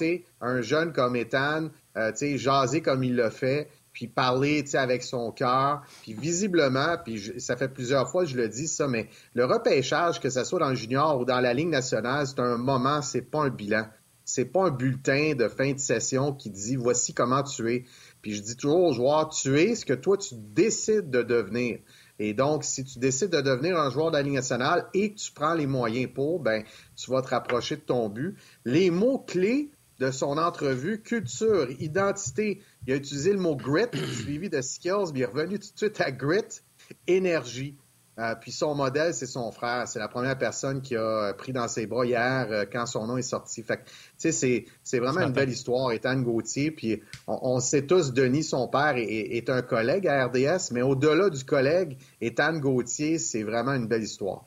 un jeune comme Ethan euh, jaser comme il le fait, puis parler avec son cœur. Puis visiblement, puis ça fait plusieurs fois que je le dis ça, mais le repêchage, que ce soit dans le junior ou dans la Ligue nationale, c'est un moment, c'est pas un bilan. C'est pas un bulletin de fin de session qui dit voici comment tu es. Puis je dis toujours aux joueurs, tu es ce que toi tu décides de devenir. Et donc, si tu décides de devenir un joueur de la Ligue nationale et que tu prends les moyens pour, ben, tu vas te rapprocher de ton but. Les mots clés de son entrevue, culture, identité. Il a utilisé le mot grit, suivi de skills, puis il est revenu tout de suite à grit, énergie. Euh, puis son modèle, c'est son frère. C'est la première personne qui a pris dans ses bras hier euh, quand son nom est sorti. Fait tu sais, c'est vraiment une belle histoire, Ethan Gauthier. Puis on, sait tous, Denis, son père, est, est un collègue à RDS, mais au-delà du collègue, Ethan Gauthier, c'est vraiment une belle histoire.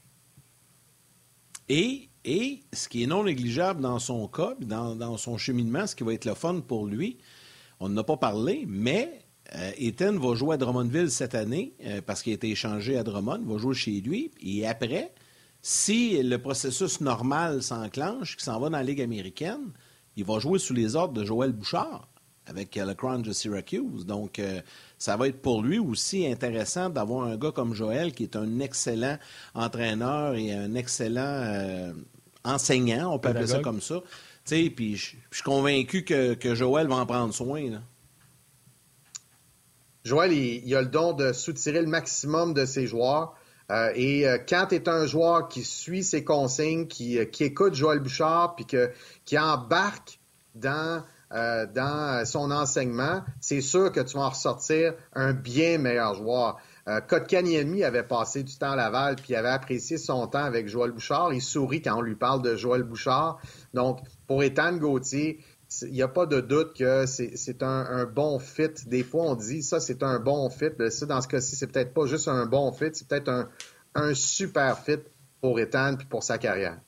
Et et ce qui est non négligeable dans son cas, dans, son cheminement, ce qui va être le fun pour lui, on n'en a pas parlé, mais euh, va jouer à Drummondville cette année euh, parce qu'il a été échangé à Drummond, va jouer chez lui. Et après, si le processus normal s'enclenche, qu'il s'en va dans la Ligue américaine, il va jouer sous les ordres de Joël Bouchard avec euh, le Crown de Syracuse. Donc, ça va être pour lui aussi intéressant d'avoir un gars comme Joël qui est un excellent entraîneur et un excellent enseignant, on peut appeler ça comme ça. Puis je suis convaincu que, que, Joël va en prendre soin. Là. Joël, il, a le don de soutirer le maximum de ses joueurs. Euh, et euh, quand tu es un joueur qui suit ses consignes, qui, euh, qui écoute Joël Bouchard, puis qui embarque dans, dans son enseignement, c'est sûr que tu vas en ressortir un bien meilleur joueur. Euh, Kotkaniemi avait passé du temps à Laval, puis avait apprécié son temps avec Joël Bouchard. Il sourit quand on lui parle de Joël Bouchard. Donc, pour Ethan Gauthier, il n'y a pas de doute que c'est un, bon fit. Des fois, on dit ça, c'est un bon fit. Ça, dans ce cas-ci, c'est peut-être pas juste un bon fit, c'est peut-être un, un super fit pour Ethan puis pour sa carrière.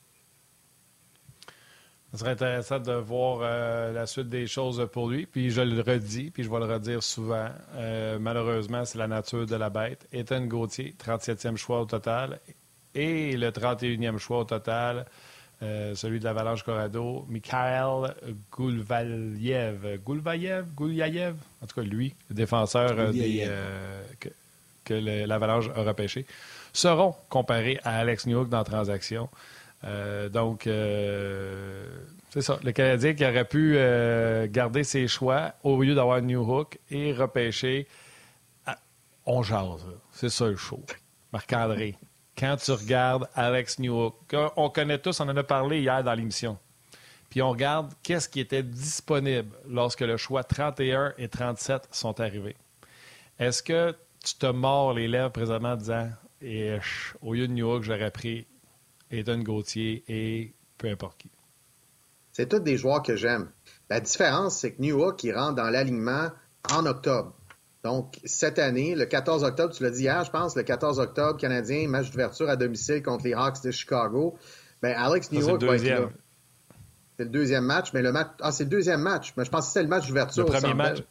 Ce serait intéressant de voir euh, la suite des choses pour lui. Puis je le redis, puis je vais le redire souvent. Euh, malheureusement, c'est la nature de la bête. Ethan Gauthier, 37e choix au total. Et le 31e choix au total, euh, celui de l'Avalanche Corrado, Mikhail Goulvaliev. Goulvayev? Goulyayev? En tout cas, lui, le défenseur des, que, que l'Avalanche a repêché, seront comparés à Alex Newhook dans la transaction. Euh, donc, euh, c'est ça. Le Canadien qui aurait pu euh, garder ses choix au lieu d'avoir New Hook et repêcher. on jase. C'est ça le show. Marc-André, quand tu regardes Alex Newhook, on connaît tous, on en a parlé hier dans l'émission. Puis on regarde qu'est-ce qui était disponible lorsque le choix 31 et 37 sont arrivés. Est-ce que tu te mords les lèvres présentement en disant au lieu de New York, j'aurais pris Ethan Gauthier et peu importe qui. C'est tous des joueurs que j'aime. La différence, c'est que New York, il rentre dans l'alignement en octobre. Donc, cette année, le 14 octobre, tu l'as dit hier, je pense, le 14 octobre, Canadien, match d'ouverture à domicile contre les Hawks de Chicago. Ben, Alex New York va être là. C'est le deuxième match, mais le match. Ah, c'est le deuxième match. Mais je pense que c'est le match d'ouverture. Le premier match?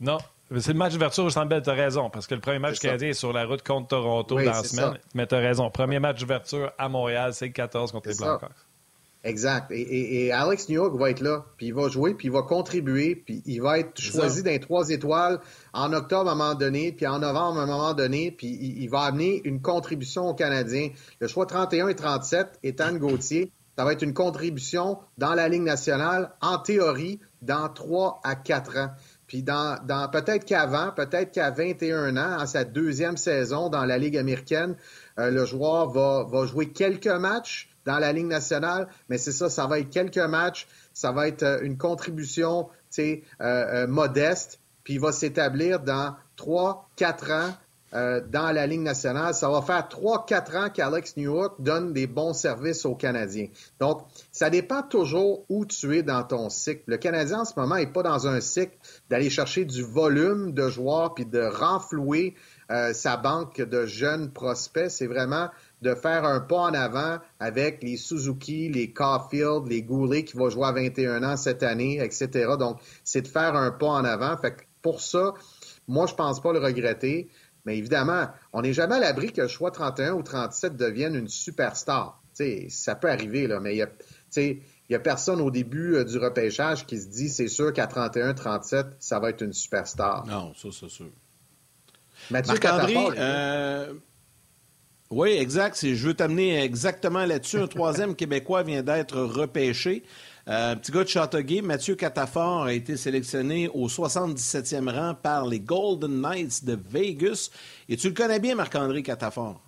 Non, c'est le match d'ouverture au Centre tu as raison, parce que le premier match canadien est sur la route contre Toronto dans la semaine. Mais tu as raison. Premier match d'ouverture à Montréal, c'est le 14 contre les Blackhawks. Exact. Et, Alex New York va être là, puis il va jouer, puis il va contribuer, puis il va être choisi d'un trois étoiles en octobre à un moment donné, puis en novembre à un moment donné, puis il, va amener une contribution aux Canadiens. Le choix 31 et 37, Ethan Gauthier, ça va être une contribution dans la Ligue nationale, en théorie, dans 3 à 4 ans. Puis dans, dans peut-être qu'avant, peut-être qu'à 21 ans, en sa deuxième saison dans la Ligue américaine, euh, le joueur va, va jouer quelques matchs dans la Ligue nationale, mais c'est ça, ça va être quelques matchs, ça va être euh, une contribution euh, modeste, puis il va s'établir dans trois, quatre ans euh, dans la Ligue nationale. Ça va faire trois, quatre ans qu'Alex Newhook donne des bons services aux Canadiens. Donc, ça dépend toujours où tu es dans ton cycle. Le Canadien, en ce moment, n'est pas dans un cycle d'aller chercher du volume de joueurs puis de renflouer euh, sa banque de jeunes prospects. C'est vraiment de faire un pas en avant avec les Suzuki, les Caulfield, les Goulet qui vont jouer à 21 ans cette année, etc. Donc, c'est de faire un pas en avant. Fait que pour ça, moi, je pense pas le regretter. Mais évidemment, on n'est jamais à l'abri que le choix 31 ou 37 devienne une superstar. ça peut arriver, là, mais il y a, il y a personne au début euh, du repêchage qui se dit c'est sûr qu'à 31-37, ça va être une superstar. Non, ça, c'est sûr. Mathieu Marc-André, euh, oui, exact. Je veux t'amener exactement là-dessus. Un troisième Québécois vient d'être repêché. Euh, petit gars de Châteauguay, Mathieu Catafort a été sélectionné au 77e rang par les Golden Knights de Vegas. Et tu le connais bien, Marc-André Catafort?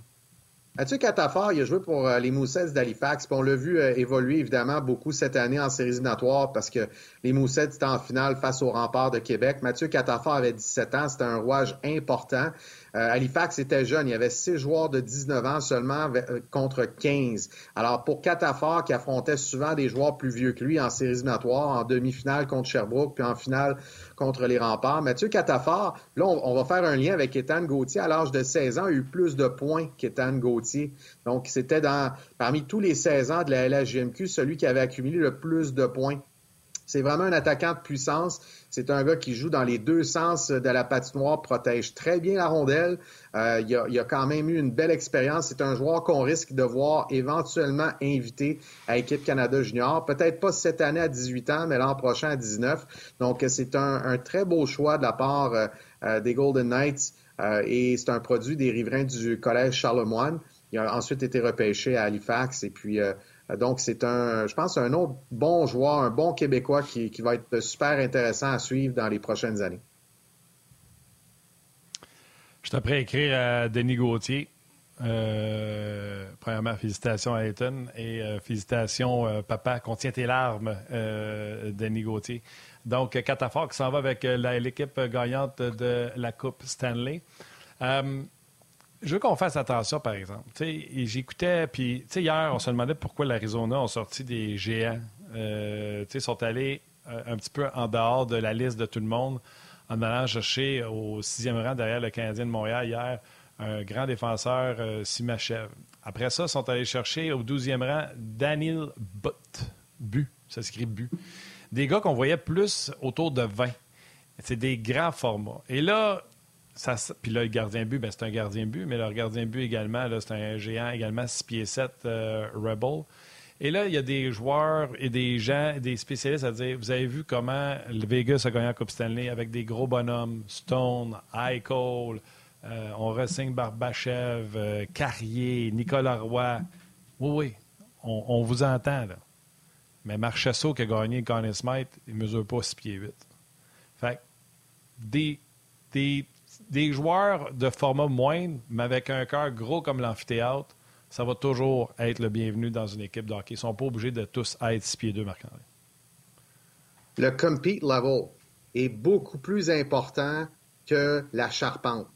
Mathieu Catafort, il a joué pour euh, les Moussets d'Halifax. on l'a vu euh, évoluer évidemment beaucoup cette année en séries éliminatoires parce que les Moussets étaient en finale face au rempart de Québec. Mathieu Catafort avait 17 ans. C'était un rouage important. Euh, Halifax était jeune. Il y avait six joueurs de 19 ans seulement euh, contre 15. Alors, pour Catafort, qui affrontait souvent des joueurs plus vieux que lui en séries éliminatoires, en demi-finale contre Sherbrooke, puis en finale contre les remparts, Mathieu Catafort, là, on, va faire un lien avec Ethan Gauthier. À l'âge de 16 ans, a eu plus de points qu'Ethan Gauthier. Donc, c'était dans parmi tous les 16 ans de la LHGMQ, celui qui avait accumulé le plus de points. C'est vraiment un attaquant de puissance. C'est un gars qui joue dans les deux sens de la patinoire, protège très bien la rondelle. Euh, il, a, a, quand même eu une belle expérience. C'est un joueur qu'on risque de voir éventuellement invité à l'équipe Canada Junior. Peut-être pas cette année à 18 ans, mais l'an prochain à 19. Donc, c'est un, très beau choix de la part euh, euh, des Golden Knights. et c'est un produit des riverains du Collège Charlemagne. Il a ensuite été repêché à Halifax et puis donc, c'est un, je pense, un autre bon joueur, un bon Québécois qui, va être super intéressant à suivre dans les prochaines années. Je suis à écrire à Denis Gauthier. Euh, premièrement, félicitations à Ethan et euh, félicitations, papa, contient tes larmes, Denis Gauthier. Donc, Catafort qui s'en va avec l'équipe gagnante de la Coupe Stanley je veux qu'on fasse attention, par exemple. J'écoutais, puis hier, on se demandait pourquoi l'Arizona a sorti des géants. Euh, ils sont allés euh, un petit peu en dehors de la liste de tout le monde en allant chercher au sixième rang derrière le Canadien de Montréal hier un grand défenseur, euh, Simachev. Après ça, sont allés chercher au douzième rang Daniel Butt. Bu, ça s'écrit Bu. Des gars qu'on voyait plus autour de 20. C'est des grands formats. Et là, puis là, le gardien but, ben, c'est un gardien but, mais leur gardien but également, c'est un géant également 6 pieds 7 euh, Rebel. Et là, il y a des joueurs et des gens, des spécialistes à dire vous avez vu comment le Vegas a gagné la Coupe Stanley avec des gros bonhommes, Stone, Eichel, euh, on ressigne Barbachev, euh, Carrier, Nicolas Roy. Oui, oui, on, vous entend, là. Mais Marchesso qui a gagné le Conn Smith, il ne mesure pas 6 pieds 8. Fait des, des des joueurs de format moindre, mais avec un cœur gros comme l'amphithéâtre, ça va toujours être le bienvenu dans une équipe de hockey. Ils ne sont pas obligés de tous être 6 pieds 2, marc -André. Le compete level est beaucoup plus important que la charpente.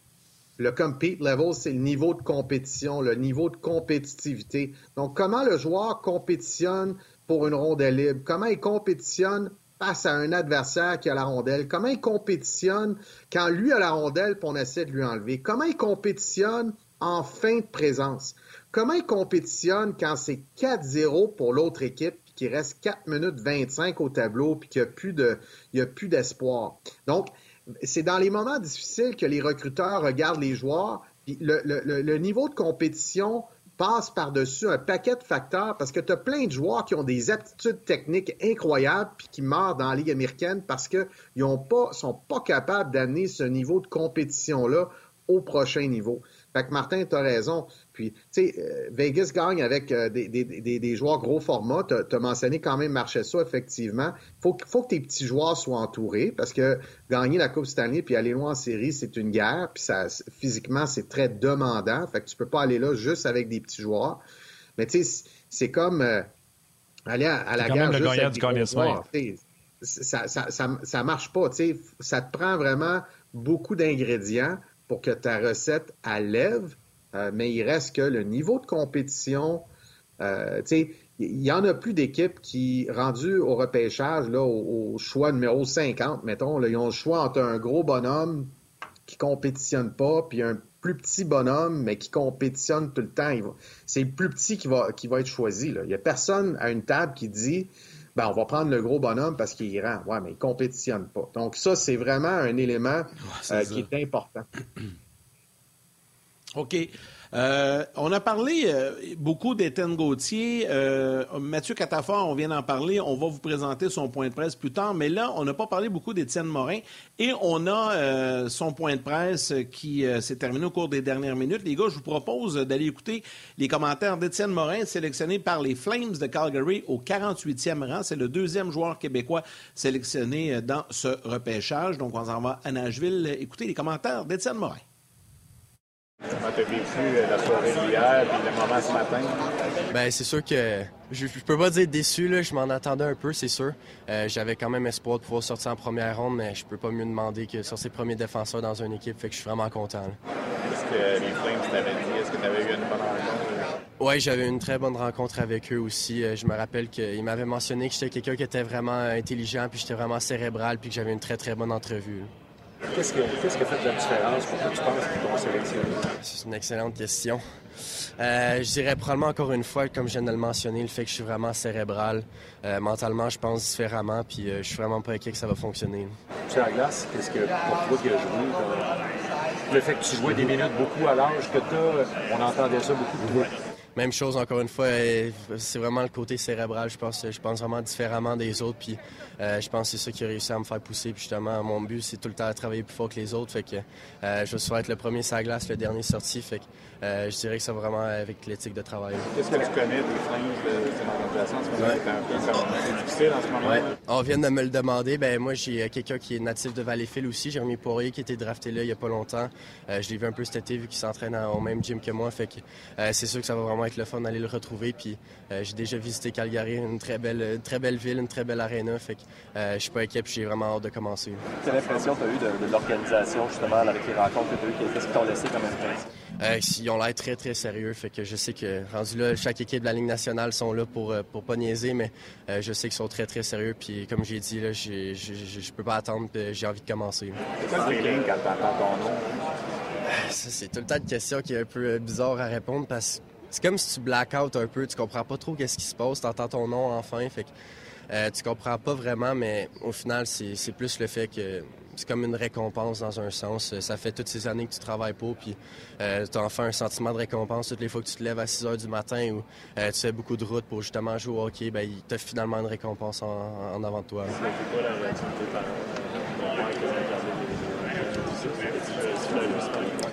le compete level, c'est le niveau de compétition, le niveau de compétitivité. Donc, comment le joueur compétitionne pour une rondelle libre? Comment il compétitionne face à un adversaire qui a la rondelle? Comment il compétitionne quand lui a la rondelle et on essaie de lui enlever? Comment il compétitionne en fin de présence? Comment il compétitionne quand c'est 4-0 pour l'autre équipe qu'il reste 4 minutes 25 au tableau puis qu'il n'y a plus d'espoir? Donc, c'est dans les moments difficiles que les recruteurs regardent les joueurs. Puis le, niveau de compétition passe par-dessus un paquet de facteurs parce que tu as plein de joueurs qui ont des aptitudes techniques incroyables puis qui meurent dans la Ligue américaine parce qu'ils ne sont pas capables d'amener ce niveau de compétition-là au prochain niveau. Fait que Martin, tu as raison. Puis, tu sais, euh, Vegas gagne avec euh, des, joueurs gros format. Tu as, mentionné quand même ça, effectivement. Il faut, faut, que tes petits joueurs soient entourés parce que gagner la Coupe Stanley puis aller loin en série, c'est une guerre. Puis ça, physiquement, c'est très demandant. Fait que tu peux pas aller là juste avec des petits joueurs. Mais tu sais, c'est comme euh, aller à, la guerre juste avec des joueurs. Ça, ça, ça, ça, marche pas. Tu sais, ça te prend vraiment beaucoup d'ingrédients pour que ta recette elle lève, euh, mais il reste que le niveau de compétition, euh, tu sais, il y en a plus d'équipes qui, rendues au repêchage, là, au, choix numéro 50, mettons, là, ils ont le choix entre un gros bonhomme qui compétitionne pas, puis un plus petit bonhomme, mais qui compétitionne tout le temps. C'est le plus petit qui va, qui va être choisi. Il n'y a personne à une table qui dit ben, on va prendre le gros bonhomme parce qu'il est grand. Ouais, mais il ne compétitionne pas. Donc, ça, c'est vraiment un élément euh, qui est important. OK. Euh, on a parlé euh, beaucoup d'Étienne Gauthier. Euh, Mathieu Catafort, on vient d'en parler. On va vous présenter son point de presse plus tard. Mais là, on n'a pas parlé beaucoup d'Étienne Morin. Et on a son point de presse qui s'est terminé au cours des dernières minutes. Les gars, je vous propose d'aller écouter les commentaires d'Étienne Morin, sélectionné par les Flames de Calgary au 48e rang. C'est le deuxième joueur québécois sélectionné dans ce repêchage. Donc, on s'en va à Nashville écouter les commentaires d'Étienne Morin. Comment tu as vécu euh, la soirée d'hier et le moment ce matin? Ben, c'est sûr que je, ne peux pas dire déçu, là. je m'en attendais un peu, c'est sûr. Euh, j'avais quand même espoir de pouvoir sortir en première ronde, mais je peux pas mieux demander que sur ses premiers défenseurs dans une équipe, fait que je suis vraiment content. Est-ce que les Flames t'avaient dit, est-ce que tu avais eu une bonne rencontre? Oui, j'avais une très bonne rencontre avec eux aussi. Euh, je me rappelle qu'ils m'avaient mentionné que j'étais quelqu'un qui était vraiment intelligent, puis j'étais vraiment cérébral, puis que j'avais une très très bonne entrevue. Qu'est-ce qui, a fait la différence? Pour que tu penses qu'ils t'ont sélectionné? C'est une excellente question. Euh, je dirais probablement encore une fois, comme je viens de le mentionner, le fait que je suis vraiment cérébral. Euh, mentalement, je pense différemment, puis euh, je suis vraiment pas inquiet que ça va fonctionner. Sur la glace, qu'est-ce que pour toi qui as joué, le fait que tu jouais des minutes beaucoup à l'âge que tu as, on entendait ça beaucoup de toi. Même chose, encore une fois, euh, c'est vraiment le côté cérébral. Je pense, je pense vraiment différemment des autres. Puis euh, je pense que c'est ça qui a réussi à me faire pousser. Puis justement, mon but, c'est tout le temps de travailler plus fort que les autres. Fait que euh, je vais être le premier sur la glace, le dernier sorti. Fait que je dirais que ça va vraiment avec l'éthique de travail. Qu'est-ce que tu connais des flingues de cette? C'est difficile en ce moment? Ouais. On vient de me le demander. Ben moi, j'ai quelqu'un qui est natif de Valleyfield aussi, Jérémy Poirier, qui a été drafté là il n'y a pas longtemps. je l'ai vu un peu cet été, vu qu'il s'entraîne au même gym que moi. Fait que c'est sûr que ça va vraiment être le fun d'aller le retrouver. Puis euh, j'ai déjà visité Calgary, une très belle, très belle ville, une très belle aréna. Fait que euh, je suis pas inquiet, puis j'ai vraiment hâte de commencer. Quelle impression tu as eu de, l'organisation, justement, avec les rencontres que tu as eues? Qu'est-ce qu'ils t'ont laissé comme impression? Euh, ils ont l'air très, très sérieux. Fait que je sais que, rendu là, chaque équipe de la Ligue nationale sont là pour, pour pas niaiser, mais je sais qu'ils sont très, très sérieux. Puis, comme j'ai dit, là, je peux pas attendre, j'ai envie de commencer. C'est quoi le feeling quand tu entends ton nom? C'est tout le temps une question qui est un peu bizarre à répondre parce que c'est comme si tu black out un peu, tu comprends pas trop qu'est-ce qui se passe, t'entends ton nom enfin, fait que euh, tu comprends pas vraiment, mais au final, c'est plus le fait que c'est comme une récompense dans un sens. Ça fait toutes ces années que tu travailles pas, puis euh, tu as enfin un sentiment de récompense toutes les fois que tu te lèves à 6 heures du matin ou euh, tu fais beaucoup de route pour justement jouer au hockey, ben, tu as finalement une récompense en, avant de toi.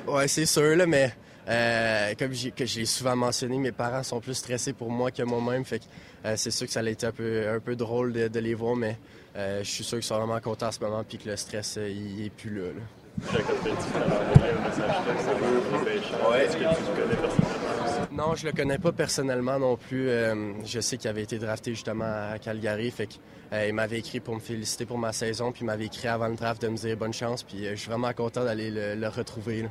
Ouais, c'est sûr, là, mais euh, comme que je l'ai souvent mentionné, mes parents sont plus stressés pour moi que moi-même. Fait que euh, c'est sûr que ça a été un peu, un peu drôle de, les voir, mais euh, je suis sûr qu'ils sont vraiment contents en ce moment puis que le stress, il est plus là. Non, je le connais pas personnellement non plus. je sais qu'il avait été drafté justement à Calgary, fait il m'avait écrit pour me féliciter pour ma saison, puis il m'avait écrit avant le draft de me dire bonne chance, puis je suis vraiment content d'aller le, retrouver.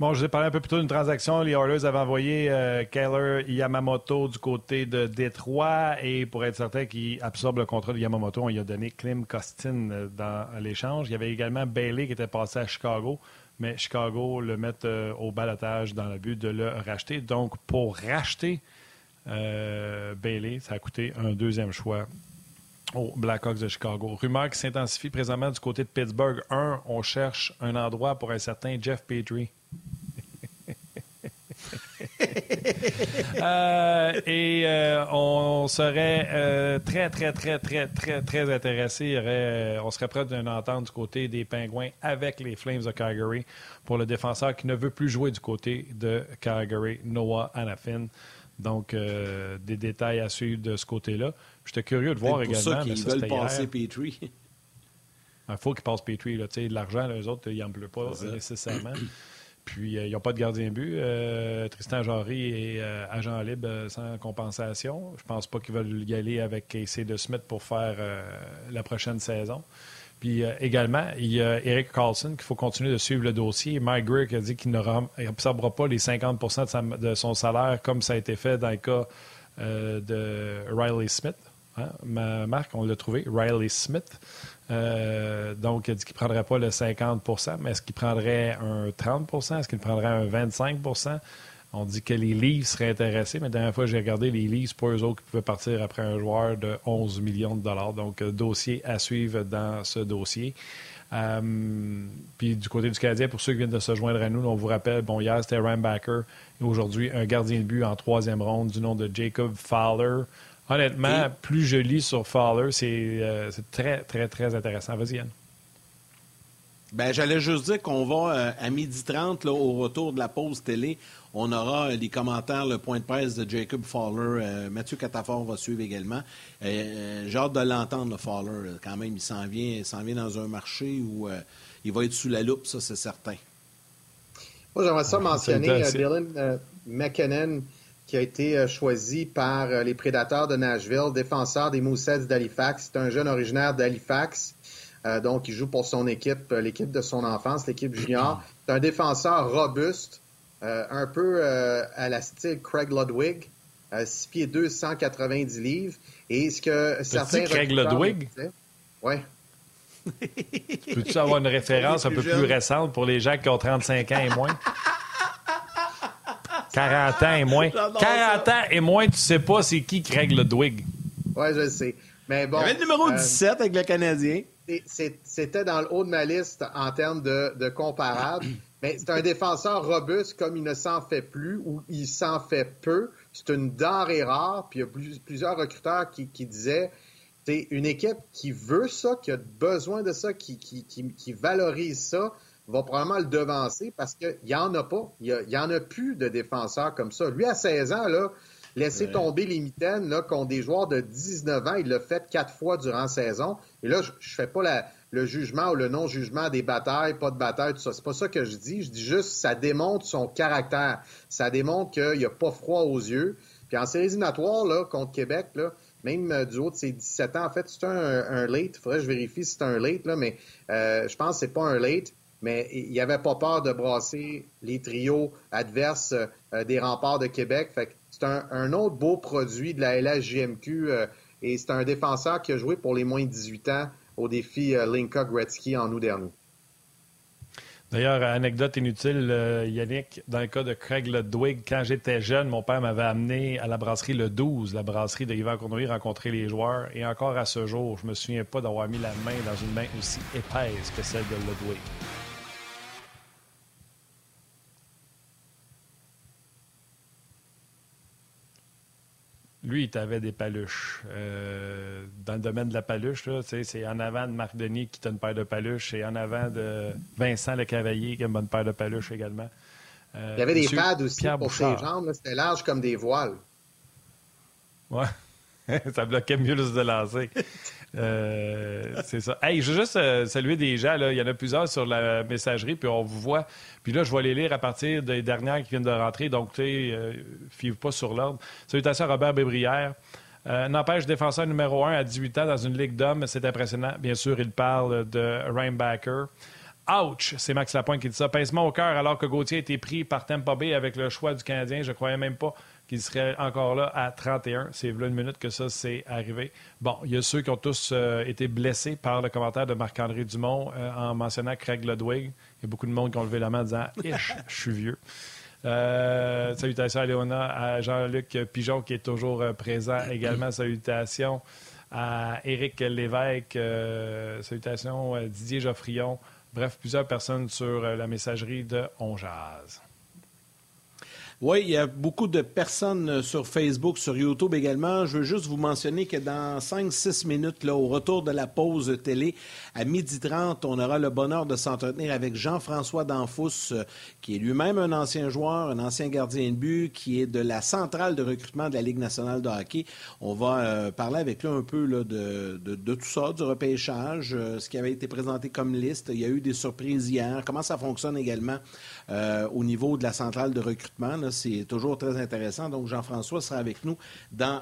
Bon, je vous ai parlé un peu plus tôt d'une transaction. Les Oilers avaient envoyé euh, Keller Yamamoto du côté de Détroit et pour être certain qu'il absorbe le contrat de Yamamoto, on lui a donné Klim Costin euh, dans l'échange. Il y avait également Bailey qui était passé à Chicago, mais Chicago le met euh, au balotage dans le but de le racheter. Donc, pour racheter Bailey, ça a coûté un deuxième choix aux Blackhawks de Chicago. Rumeur qui s'intensifie présentement du côté de Pittsburgh. Un, on cherche un endroit pour un certain Jeff Petrie. Euh, et euh, on serait euh, très, très, très, très, très, très intéressé. on serait prêt d'une entente du côté des Pingouins avec les Flames de Calgary pour le défenseur qui ne veut plus jouer du côté de Calgary, Noah Anafin. Donc, des détails à suivre de ce côté-là. J'étais curieux de voir également. Ça qu'ils veulent passer Petrie. Il faut qu'ils passent Petrie. De l'argent, les autres, ils n'en pleut pas nécessairement. Puis, euh, ils n'ont pas de gardien but. Euh, Tristan Jarry est euh, agent libre sans compensation. Je pense pas qu'ils veulent y aller avec Casey de Smith pour faire la prochaine saison. Puis également, il y a Eric Carlson qu'il faut continuer de suivre le dossier. Mike Greer qui a dit qu'il n'absorbera pas les 50 de, de, son salaire comme ça a été fait dans le cas de Riley Smith. Hein? Ma marque, on l'a trouvé, Riley Smith. Euh, donc, il a dit qu'il ne prendrait pas le 50% mais est-ce qu'il prendrait un 30% Est-ce qu'il prendrait un 25% On dit que les Leafs seraient intéressés, mais la dernière fois j'ai regardé les Leafs, pas eux autres qui pouvaient partir après un joueur de 11 millions de dollars. Donc, euh, dossier à suivre dans ce dossier. Euh, puis du côté du Canadien, pour ceux qui viennent de se joindre à nous, on vous rappelle, bon, hier c'était Backer et aujourd'hui un gardien de but en troisième ronde du nom de Jacob Fowler. Honnêtement, plus je lis sur Fowler, euh, c'est très, très, très intéressant. Vas-y, Yann. Ben, j'allais juste dire qu'on va euh, à midi 30, là, au retour de la pause télé, on aura euh, les commentaires, le point de presse de Jacob Fowler. Mathieu Catafort va suivre également. J'ai hâte de l'entendre, le Fowler. Quand même, il s'en vient, s'en vient dans un marché où il va être sous la loupe, ça, c'est certain. Moi, j'aimerais ça mentionner Dylan McKinnon qui a été euh, choisi par euh, les Prédateurs de Nashville, défenseur des Mooseheads d'Halifax. C'est un jeune originaire d'Halifax. Euh, donc, il joue pour son équipe, l'équipe de son enfance, l'équipe junior. C'est un défenseur robuste, un peu à la style Craig Ludwig, 6 pieds 2, 190 livres. Et ce que certains. Craig Ludwig? Oui. Peux-tu avoir une référence un peu plus récente pour les gens qui ont 35 ans et moins? 40 ans et moins. 40 ans et moins, tu sais pas c'est qui qui règle le Dwig. Oui, je sais. Mais bon. Il y avait le numéro 17 euh, avec le Canadien. C'était dans le haut de ma liste en termes de, de comparables. Mais c'est un défenseur robuste comme il ne s'en fait plus ou il s'en fait peu. C'est une denrée rare. Puis il y a plusieurs recruteurs qui, qui disaient c'est une équipe qui veut ça, qui a besoin de ça, qui, qui, qui valorise ça va probablement le devancer parce qu'il n'y en a pas. Il n'y en a plus de défenseurs comme ça. Lui, à 16 ans, là, laisser tomber les mitaines là, contre des joueurs de 19 ans, il l'a fait quatre fois durant la saison. Et là, je ne fais pas le jugement ou le non-jugement des batailles, pas de bataille, tout ça. C'est pas ça que je dis. Je dis juste ça démontre son caractère. Ça démontre qu'il a pas froid aux yeux. Puis en séries éliminatoires, là, contre Québec, là, même euh, du haut de ses 17 ans, en fait, c'est un, un, late. Il faudrait que je vérifie si c'est un late, là, mais euh, je pense que c'est pas un late mais il n'y avait pas peur de brasser les trios adverses euh, des remparts de Québec. C'est un, autre beau produit de la LHJMQ euh, et c'est un défenseur qui a joué pour les moins de 18 ans au défi euh, Linka Gretzky en août dernier. D'ailleurs, anecdote inutile, Yannick, dans le cas de Craig Ludwig, quand j'étais jeune, mon père m'avait amené à la brasserie Le 12, la brasserie de Yvan Cournoyer, rencontrer les joueurs. Et encore à ce jour, je me souviens pas d'avoir mis la main dans une main aussi épaisse que celle de Ludwig. Lui, il avait des paluches. Euh, dans le domaine de la paluche, c'est en avant de Marc Denis qui a une paire de paluches et en avant de Vincent Le Cavalier qui a une bonne paire de paluches également. Euh, il y avait des pads aussi pour ses jambes. C'était large comme des voiles. Ouais. ça bloquait mieux le de lancer. Euh, c'est ça. Hey, je veux juste euh, saluer des gens. Il y en a plusieurs sur la messagerie, puis on vous voit. Puis là, je vais les lire à partir des dernières qui viennent de rentrer. Donc, tu sais, euh, fiez-vous pas sur l'ordre. Salutations à Robert Bébrière. N'empêche, défenseur numéro un à 18 ans dans une ligue d'hommes, c'est impressionnant. Bien sûr, il parle de Backer. ouch, c'est Max Lapointe qui dit ça. Pincement au cœur alors que Gauthier a été pris par Tampa Bay avec le choix du Canadien. Je croyais même pas qu'il serait encore là à 31. C'est une minute que ça s'est arrivé. Bon, il y a ceux qui ont tous euh, été blessés par le commentaire de Marc-André Dumont euh, en mentionnant Craig Ludwig. Il y a beaucoup de monde qui ont levé la main en disant je suis vieux. Euh, salutations à Léona, à Jean-Luc Pigeon qui est toujours présent également. Salutations à Éric Lévesque. salutations à Didier Geoffrion. Bref, plusieurs personnes sur la messagerie de On oui, il y a beaucoup de personnes euh, sur Facebook, sur YouTube également. Je veux juste vous mentionner que dans 5-6 minutes, là, au retour de la pause télé, à 12h30, on aura le bonheur de s'entretenir avec Jean-François Danfous, euh, qui est lui-même un ancien joueur, un ancien gardien de but, qui est de la centrale de recrutement de la Ligue nationale de hockey. On va euh, parler avec lui un peu de, tout ça, du repêchage, ce qui avait été présenté comme liste. Il y a eu des surprises hier. Comment ça fonctionne également au niveau de la centrale de recrutement? C'est toujours très intéressant. Donc, Jean-François sera avec nous dans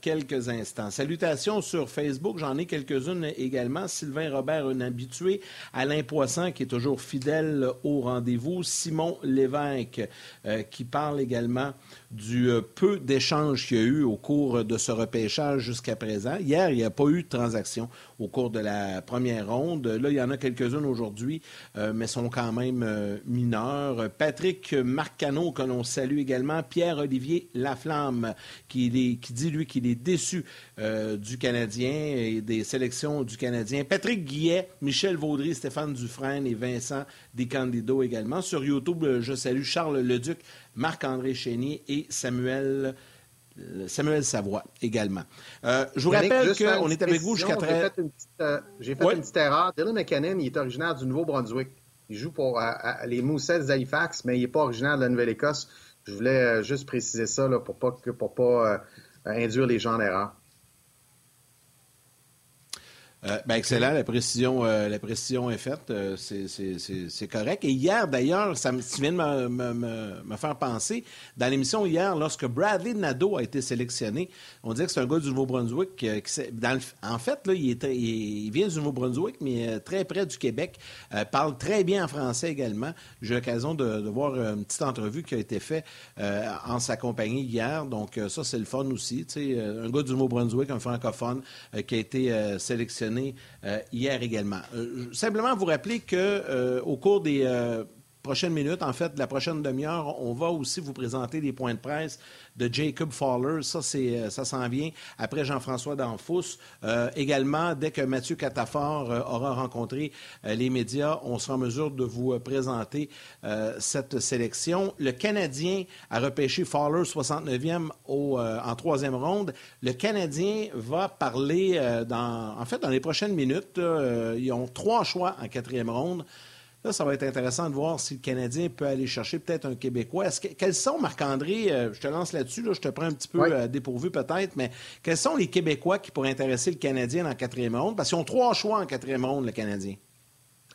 quelques instants. Salutations sur Facebook. J'en ai quelques-unes également. Sylvain Robert, un habitué. Alain Poisson, qui est toujours fidèle au rendez-vous. Simon Lévesque, euh, qui parle également du euh, peu d'échanges qu'il y a eu au cours de ce repêchage jusqu'à présent. Hier, il n'y a pas eu de transaction au cours de la première ronde. Là, il y en a quelques-unes aujourd'hui, euh, mais sont quand même euh, mineures. Patrick Marcano, que l'on salue également. Pierre-Olivier Laflamme, qui, dit, lui, qu'il est déçu du Canadien et des sélections du Canadien. Patrick Guillet, Michel Vaudry, Stéphane Dufresne et Vincent Descandido également. Sur YouTube, je salue Charles Leduc Marc-André Chénier et Samuel, euh, Samuel Savoie également. Euh, je vous rappelle qu'on est avec vous jusqu'à très... J'ai fait, une petite, erreur. Dylan McKinnon, il est originaire du Nouveau-Brunswick. Il joue pour euh, les Moussets d'Halifax, mais il n'est pas originaire de la Nouvelle-Écosse. Je voulais juste préciser ça là, pour ne pas, pour pas induire les gens en erreur. Euh, ben excellent, la précision, euh, la précision est faite, euh, c'est correct. Et hier, d'ailleurs, ça me, tu de me, me, me faire penser, dans l'émission hier, lorsque Bradley Nadeau a été sélectionné, on disait que c'est un gars du Nouveau-Brunswick. Qui, dans en fait, là, il, est, il, vient du Nouveau-Brunswick, mais très près du Québec, parle très bien en français également. J'ai eu l'occasion de, de, voir une petite entrevue qui a été faite en sa compagnie hier, donc ça, c'est le fun aussi. un gars du Nouveau-Brunswick, un francophone, qui a été sélectionné euh, hier également. Euh, simplement vous rappeler que euh, au cours des prochaines minutes, en fait, la prochaine demi-heure, on va aussi vous présenter des points de presse de Jacob Fowler. Ça, c'est, ça s'en vient après Jean-François Danfous. également, dès que Mathieu Catafort aura rencontré les médias, on sera en mesure de vous présenter cette sélection. Le Canadien a repêché Fowler 69e au, en troisième ronde. Le Canadien va parler dans, en fait, dans les prochaines minutes. ils ont trois choix en quatrième ronde. Là, ça va être intéressant de voir si le Canadien peut aller chercher peut-être un Québécois. quels sont, Marc-André, euh, je te lance là-dessus, je te prends un petit peu euh, dépourvu peut-être, mais quels sont les Québécois qui pourraient intéresser le Canadien dans la quatrième ronde? Parce qu'ils ont trois choix en quatrième ronde, le Canadien.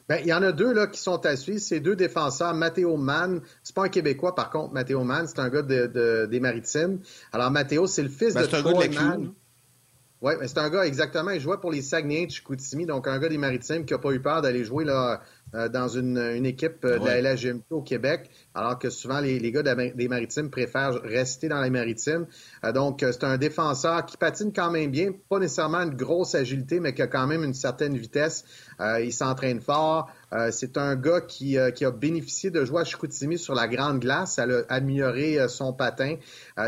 Bien, il y en a deux là, qui sont à suivre. C'est deux défenseurs. Mathéo Mann, c'est pas un Québécois par contre, Mathéo Mann, c'est un gars des Maritimes. Alors, Mathéo, c'est le fils ben, de Troy Mann. Oui, mais c'est un gars, exactement. Il jouait pour les Saguenay de Chicoutimi, donc un gars des Maritimes qui n'a pas eu peur d'aller jouer là, euh, dans une, équipe euh, de la LHGMP au Québec, alors que souvent les, les gars des Maritimes préfèrent rester dans les Maritimes. Euh, donc, c'est un défenseur qui patine quand même bien, pas nécessairement une grosse agilité, mais qui a quand même une certaine vitesse. il s'entraîne fort. c'est un gars qui, qui, a bénéficié de jouer à Chicoutimi sur la grande glace. Ça a amélioré son patin.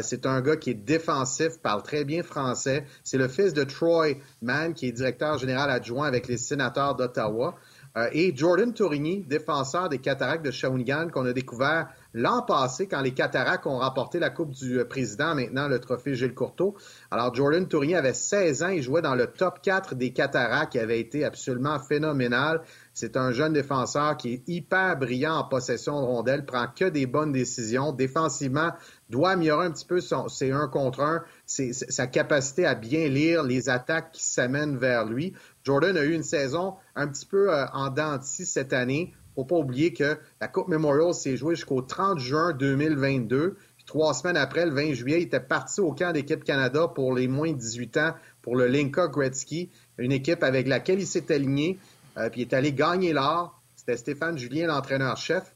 c'est un gars qui est défensif, parle très bien français. C'est le fils de Troy Mann, qui est directeur général adjoint avec les sénateurs d'Ottawa. Euh, et Jordan Tourigny, défenseur des Cataractes de Shawinigan, qu'on a découvert l'an passé quand les Cataractes ont remporté la Coupe du euh, Président, maintenant le trophée Gilles Courteau. Alors Jordan Tourigny avait 16 ans, il jouait dans le top 4 des Cataractes, qui avait été absolument phénoménal. C'est un jeune défenseur qui est hyper brillant en possession de rondelles, prend que des bonnes décisions. Défensivement, doit améliorer un petit peu son, ses un contre un, sa capacité à bien lire les attaques qui s'amènent vers lui. Jordan a eu une saison un petit peu euh, en dents cette année. Faut pas oublier que la Coupe Memorial s'est jouée jusqu'au 30 juin 2022. Puis trois semaines après, le 20 juillet, il était parti au camp d'équipe Canada pour les moins de 18 ans pour le Linka Gretzky, une équipe avec laquelle il s'est aligné. Euh, puis il est allé gagner l'or. C'était Stéphane Julien, l'entraîneur-chef.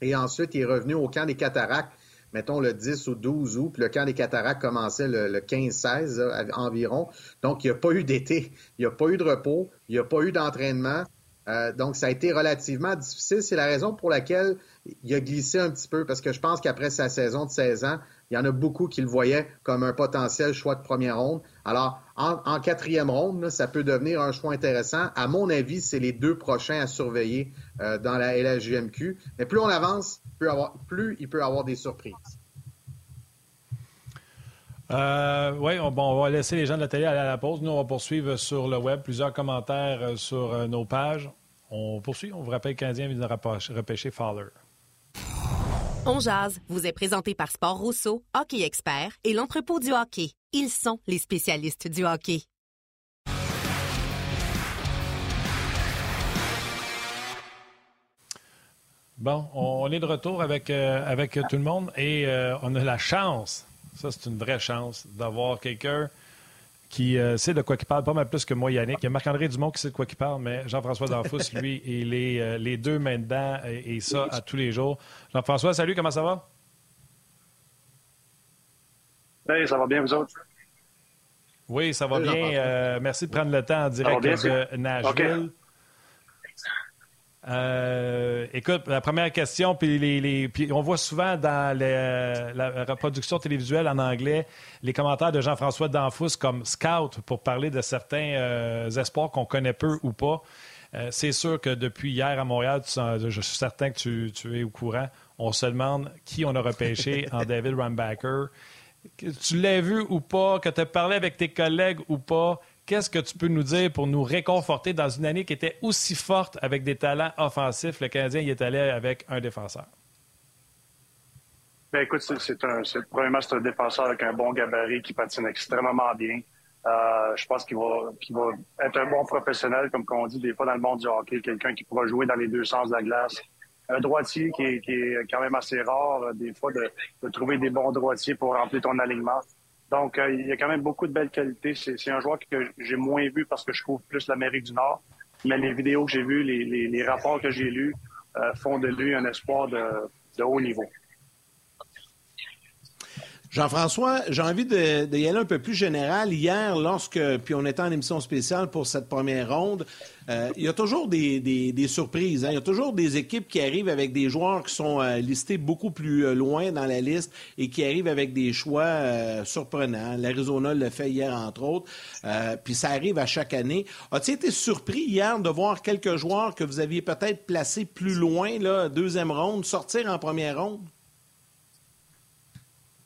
Et ensuite, il est revenu au camp des cataractes, mettons le 10 ou 12 août, puis le camp des cataractes commençait le, 15-16 environ. Donc, il n'y a pas eu d'été, il n'y a pas eu de repos, il n'y a pas eu d'entraînement. Euh, donc, ça a été relativement difficile. C'est la raison pour laquelle il a glissé un petit peu, parce que je pense qu'après sa saison de 16 ans, il y en a beaucoup qui le voyaient comme un potentiel choix de première ronde. Alors, en, quatrième ronde, ça peut devenir un choix intéressant. À mon avis, c'est les deux prochains à surveiller euh, dans la LHJMQ. Mais plus on avance, plus, il peut avoir des surprises. Euh, oui, on, bon, on va laisser les gens de la télé aller à la pause. Nous, on va poursuivre sur le web. Plusieurs commentaires euh, sur nos pages. On poursuit. On vous rappelle qu'un Canadien vient de repêcher Fowler. On jazz vous est présenté par Sport Rousseau, hockey expert et l'entrepôt du hockey. Ils sont les spécialistes du hockey. Bon, on est de retour avec, euh, avec tout le monde et euh, on a la chance, ça c'est une vraie chance, d'avoir quelqu'un qui euh, sait de quoi il parle, pas mal plus que moi, Yannick. Il y a Marc-André Dumont qui sait de quoi il parle, mais Jean-François Danfous, lui, il est euh, les deux mains dedans et, ça à tous les jours. Jean-François, salut, comment ça va? Oui, ça va bien, vous autres? Oui, ça va bien. Euh, merci de prendre le temps en direct de Nashville. Euh, écoute, la première question, puis, les, on voit souvent dans la reproduction télévisuelle en anglais les commentaires de Jean-François Danfous comme scout pour parler de certains euh, espoirs qu'on connaît peu ou pas. Euh, c'est sûr que depuis hier à Montréal, je suis certain que tu, tu, es au courant. On se demande qui on a repêché en David Rambacker. Tu l'as vu ou pas, que tu as parlé avec tes collègues ou pas. Qu'est-ce que tu peux nous dire pour nous réconforter dans une année qui était aussi forte avec des talents offensifs? Le Canadien y est allé avec un défenseur. Bien, écoute, c'est un, premièrement, c'est un défenseur avec un bon gabarit qui patine extrêmement bien. Euh, je pense qu'il va, être un bon professionnel, comme on dit des fois dans le monde du hockey, quelqu'un qui pourra jouer dans les deux sens de la glace. Un droitier qui est, quand même assez rare, euh, des fois, de, trouver des bons droitiers pour remplir ton alignement. Donc, euh, il y a quand même beaucoup de belles qualités. C'est un joueur que j'ai moins vu parce que je couvre plus l'Amérique du Nord. Mais les vidéos que j'ai vues, les, rapports que j'ai lus euh, font de lui un espoir de haut niveau. Jean-François, j'ai envie de, aller un peu plus général. Hier, lorsque, puis on était en émission spéciale pour cette première ronde, euh, il y a toujours des, surprises. Hein. Il y a toujours des équipes qui arrivent avec des joueurs qui sont euh, listés beaucoup plus euh, loin dans la liste et qui arrivent avec des choix surprenants. L'Arizona le fait hier, entre autres. puis ça arrive à chaque année. As-tu été surpris hier de voir quelques joueurs que vous aviez peut-être placés plus loin, là, deuxième ronde, sortir en première ronde?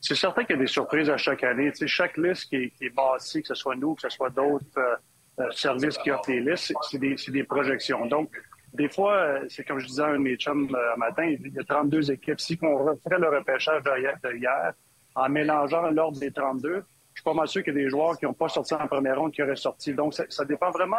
C'est certain qu'il y a des surprises à chaque année. Tu sais, chaque liste qui est, qui que ce soit nous, que ce soit d'autres euh, euh, services qui offrent des listes, c'est des, des, projections. Donc, des fois, euh, c'est comme je disais à un de mes chums un matin, il y a 32 équipes. Si on referait le repêchage de hier, en mélangeant l'ordre des 32, je suis pas mal sûr qu'il y a des joueurs qui n'ont pas sorti en première ronde qui auraient sorti. Donc, ça, ça dépend vraiment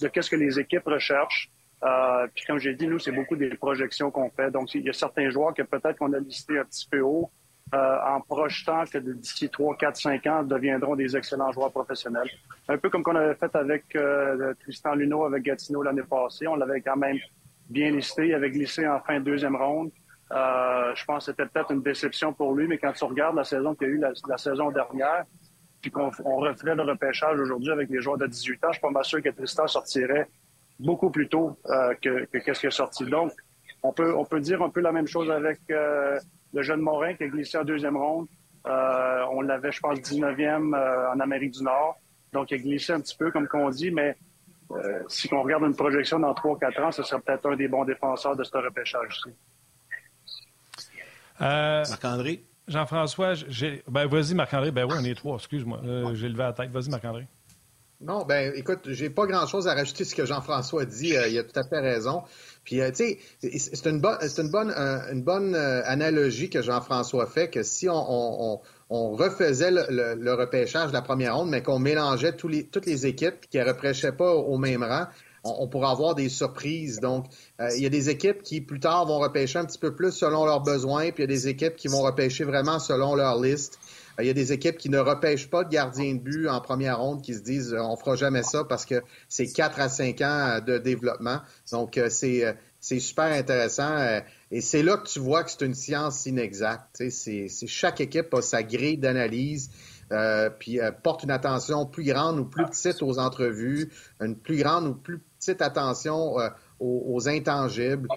de qu'est-ce que les équipes recherchent. Euh, puis comme j'ai dit, nous, c'est beaucoup des projections qu'on fait. Donc, il y a certains joueurs que peut-être qu'on a listés un petit peu haut, euh, en projetant que d'ici 3, 4, 5 ans deviendront des excellents joueurs professionnels. Un peu comme qu'on avait fait avec euh, Tristan Luneau avec Gatineau l'année passée. On l'avait quand même bien listé. Il avait glissé en fin de deuxième ronde. Euh, je pense que c'était peut-être une déception pour lui, mais quand tu regardes la saison qu'il y a eu la, saison dernière, puis qu'on referait le repêchage aujourd'hui avec les joueurs de 18 ans, je suis pas sûr que Tristan sortirait beaucoup plus tôt que, qu'est-ce qui est sorti. Donc, on peut, on peut dire un peu la même chose avec le jeune Morin qui a glissé en deuxième ronde. Euh, on l'avait, je pense, 19e euh, en Amérique du Nord. Donc, il a glissé un petit peu, comme qu'on dit, mais euh, si on regarde une projection dans 3-4 ans, ce serait peut-être un des bons défenseurs de ce repêchage aussi. Marc-André? Jean-François, ben, vas-y, Marc-André. Ben oui, on est trois, excuse-moi. j'ai levé la tête. Vas-y, Marc-André. Non, ben écoute, j'ai pas grand-chose à rajouter ce que Jean-François dit. il a tout à fait raison. Puis, euh, tu sais, c'est une, bonne, une bonne, euh, analogie que Jean-François fait, que si on, refaisait le, repêchage de la première ronde, mais qu'on mélangeait toutes les équipes qui ne repêchaient pas au même rang, on, pourrait avoir des surprises. Donc, euh, il y a des équipes qui, plus tard, vont repêcher un petit peu plus selon leurs besoins, puis il y a des équipes qui vont repêcher vraiment selon leur liste. Il y a des équipes qui ne repêchent pas de gardien de but en première ronde, qui se disent on fera jamais ça parce que c'est quatre à cinq ans de développement. Donc, c'est c'est super intéressant. Euh, et c'est là que tu vois que c'est une science inexacte. C'est, chaque équipe a sa grille d'analyse. Euh, puis euh, porte une attention plus grande ou plus petite aux entrevues, une plus grande ou plus petite attention aux, intangibles,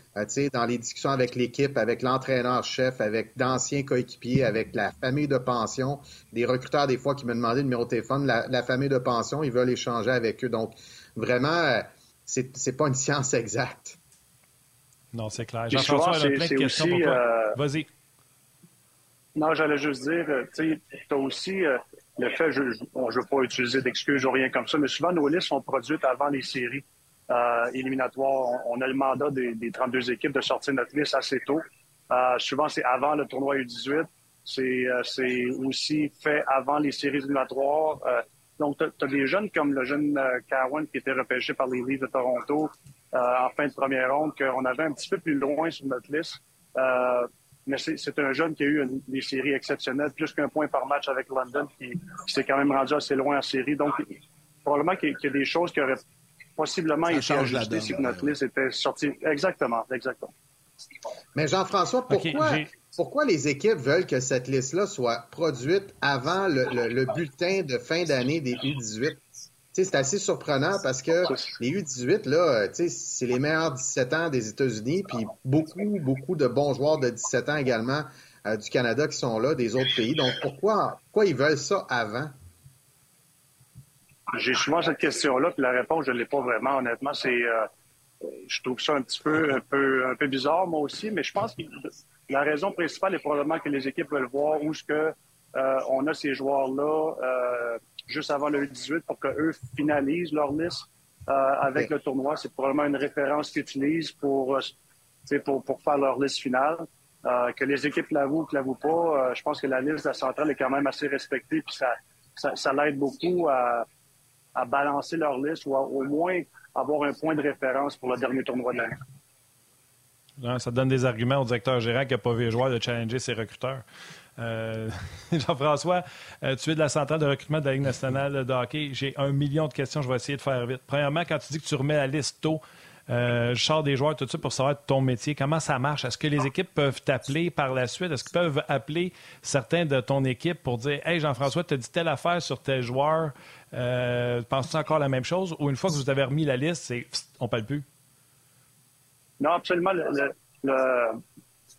dans les discussions avec l'équipe, avec l'entraîneur-chef, avec d'anciens coéquipiers, avec la famille de pension. Des recruteurs, des fois, qui me demandaient le numéro de téléphone, la, la famille de pension, ils veulent échanger avec eux. Donc, vraiment, c'est, c'est pas une science exacte. Non, c'est clair. Jean-François, a plein de questions pour toi. Euh, Vas-y. Non, j'allais juste dire, euh, tu as aussi euh, le fait, je ne veux pas utiliser d'excuses ou rien comme ça, mais souvent nos listes sont produites avant les séries éliminatoires. On, a le mandat des, 32 équipes de sortir notre liste assez tôt. souvent, c'est avant le tournoi U18. C'est aussi fait avant les séries éliminatoires. donc, tu as, des jeunes comme le jeune Cowan qui était repêché par les Leafs de Toronto, euh, en fin de première ronde qu'on avait un petit peu plus loin sur notre liste. Euh, mais c'est un jeune qui a eu des séries exceptionnelles, plus qu'un point par match avec London, qui, s'est quand même rendu assez loin en série. Donc, probablement qu'il y, a des choses qui auraient possiblement été ajustées si notre liste était sortie. Exactement, exactement. Mais Jean-François, pourquoi, pourquoi les équipes veulent que cette liste-là soit produite avant le bulletin de fin d'année des U18? c'est assez surprenant parce que les U18, là, c'est les meilleurs 17 ans des États-Unis, puis beaucoup, beaucoup de bons joueurs de 17 ans également euh, du Canada qui sont là, des autres pays. Donc, pourquoi, pourquoi ils veulent ça avant? J'ai souvent cette question-là, puis la réponse, je ne l'ai pas vraiment, honnêtement. C'est, euh, je trouve ça un petit peu, un peu, un peu bizarre, moi aussi, mais je pense que la raison principale est probablement que les équipes veulent voir où est-ce que euh, on a ces joueurs-là euh, juste avant le 18 pour qu'eux finalisent leur liste euh, avec le tournoi. C'est probablement une référence qu'ils utilisent pour, pour, pour, faire leur liste finale. que les équipes l'avouent ou ne l'avouent pas, je pense que la liste de la centrale est quand même assez respectée. Puis ça, ça, ça l'aide beaucoup à, à, balancer leur liste ou au moins avoir un point de référence pour le dernier tournoi de l'année. Ça donne des arguments au directeur gérant qui n'a pas vu les joueurs de challenger ses recruteurs. Euh, Jean-François, euh, tu es de la centrale de recrutement de la Ligue nationale de hockey. J'ai un million de questions, je vais essayer de faire vite. Premièrement, quand tu dis que tu remets la liste tôt, euh, je des joueurs tout de suite pour savoir ton métier. Comment ça marche? Est-ce que les équipes peuvent t'appeler par la suite? Est-ce qu'ils peuvent appeler certains de ton équipe pour dire Hey, Jean-François, tu as dit telle affaire sur tel joueur. Penses-tu encore la même chose? Ou une fois que vous avez remis la liste, c'est on parle plus? Non, absolument.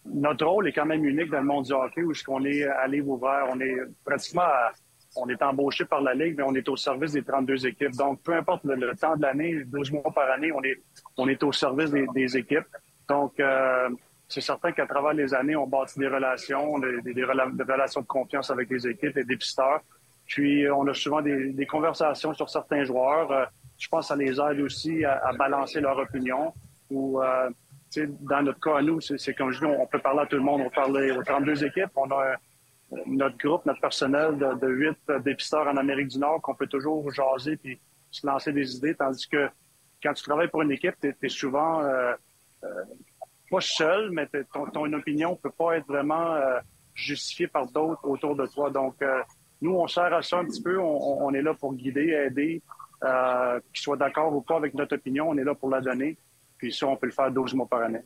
notre rôle est quand même unique dans le monde du hockey où on est à livre ouvert. On est pratiquement on est embauché par la Ligue, mais on est au service des 32 équipes. Donc, peu importe le, temps de l'année, 12 mois par année, on est, on est au service des, équipes. Donc, euh, c'est certain qu'à travers les années, on bâtit des relations, des, relations de confiance avec les équipes, les dépisteurs. Puis, on a souvent des, conversations sur certains joueurs. Euh, je pense que ça les aide aussi à, balancer leur opinion ou euh, dans notre cas, à nous, c'est comme je dis, on peut parler à tout le monde. On parle aux 32 équipes. On a notre groupe, notre personnel de, huit 8 dépisteurs en Amérique du Nord qu'on peut toujours jaser puis se lancer des idées. Tandis que quand tu travailles pour une équipe, tu es, souvent euh, euh, pas seul, mais ton, ton, opinion peut pas être vraiment euh, justifiée par d'autres autour de toi. Donc, nous, on sert à ça un petit peu. On, on est là pour guider, aider, qu'ils soient d'accord ou pas avec notre opinion. On est là pour la donner. Puis ça, on peut le faire 12 mois par année.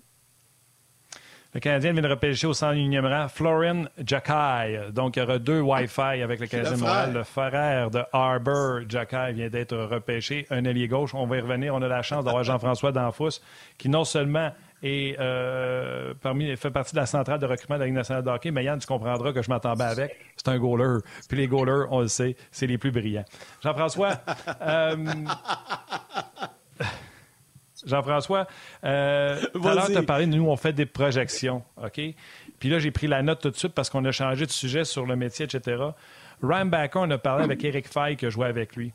Le Canadien vient de repêcher au 101e rang Florian Jacky. Donc, il y aura deux Wi-Fi avec le Canadien de Montréal. Le frère de Harbour Jacky vient d'être repêché. Un allié gauche. On va y revenir. On a la chance d'avoir Jean-François Danfous, qui non seulement est, euh, parmi, fait partie de la centrale de recrutement de la Ligue nationale de hockey, mais Yann, tu comprendras que je m'attendais avec. C'est un goaler. Puis les goalers, on le sait, c'est les plus brillants. Jean-François, euh, Jean-François, euh, tout à l'heure, tu as parlé, nous, on fait des projections, OK? Puis là, j'ai pris la note tout de suite parce qu'on a changé de sujet sur le métier, etc. Ryan Backer, on a parlé avec Eric Fay qui a joué avec lui.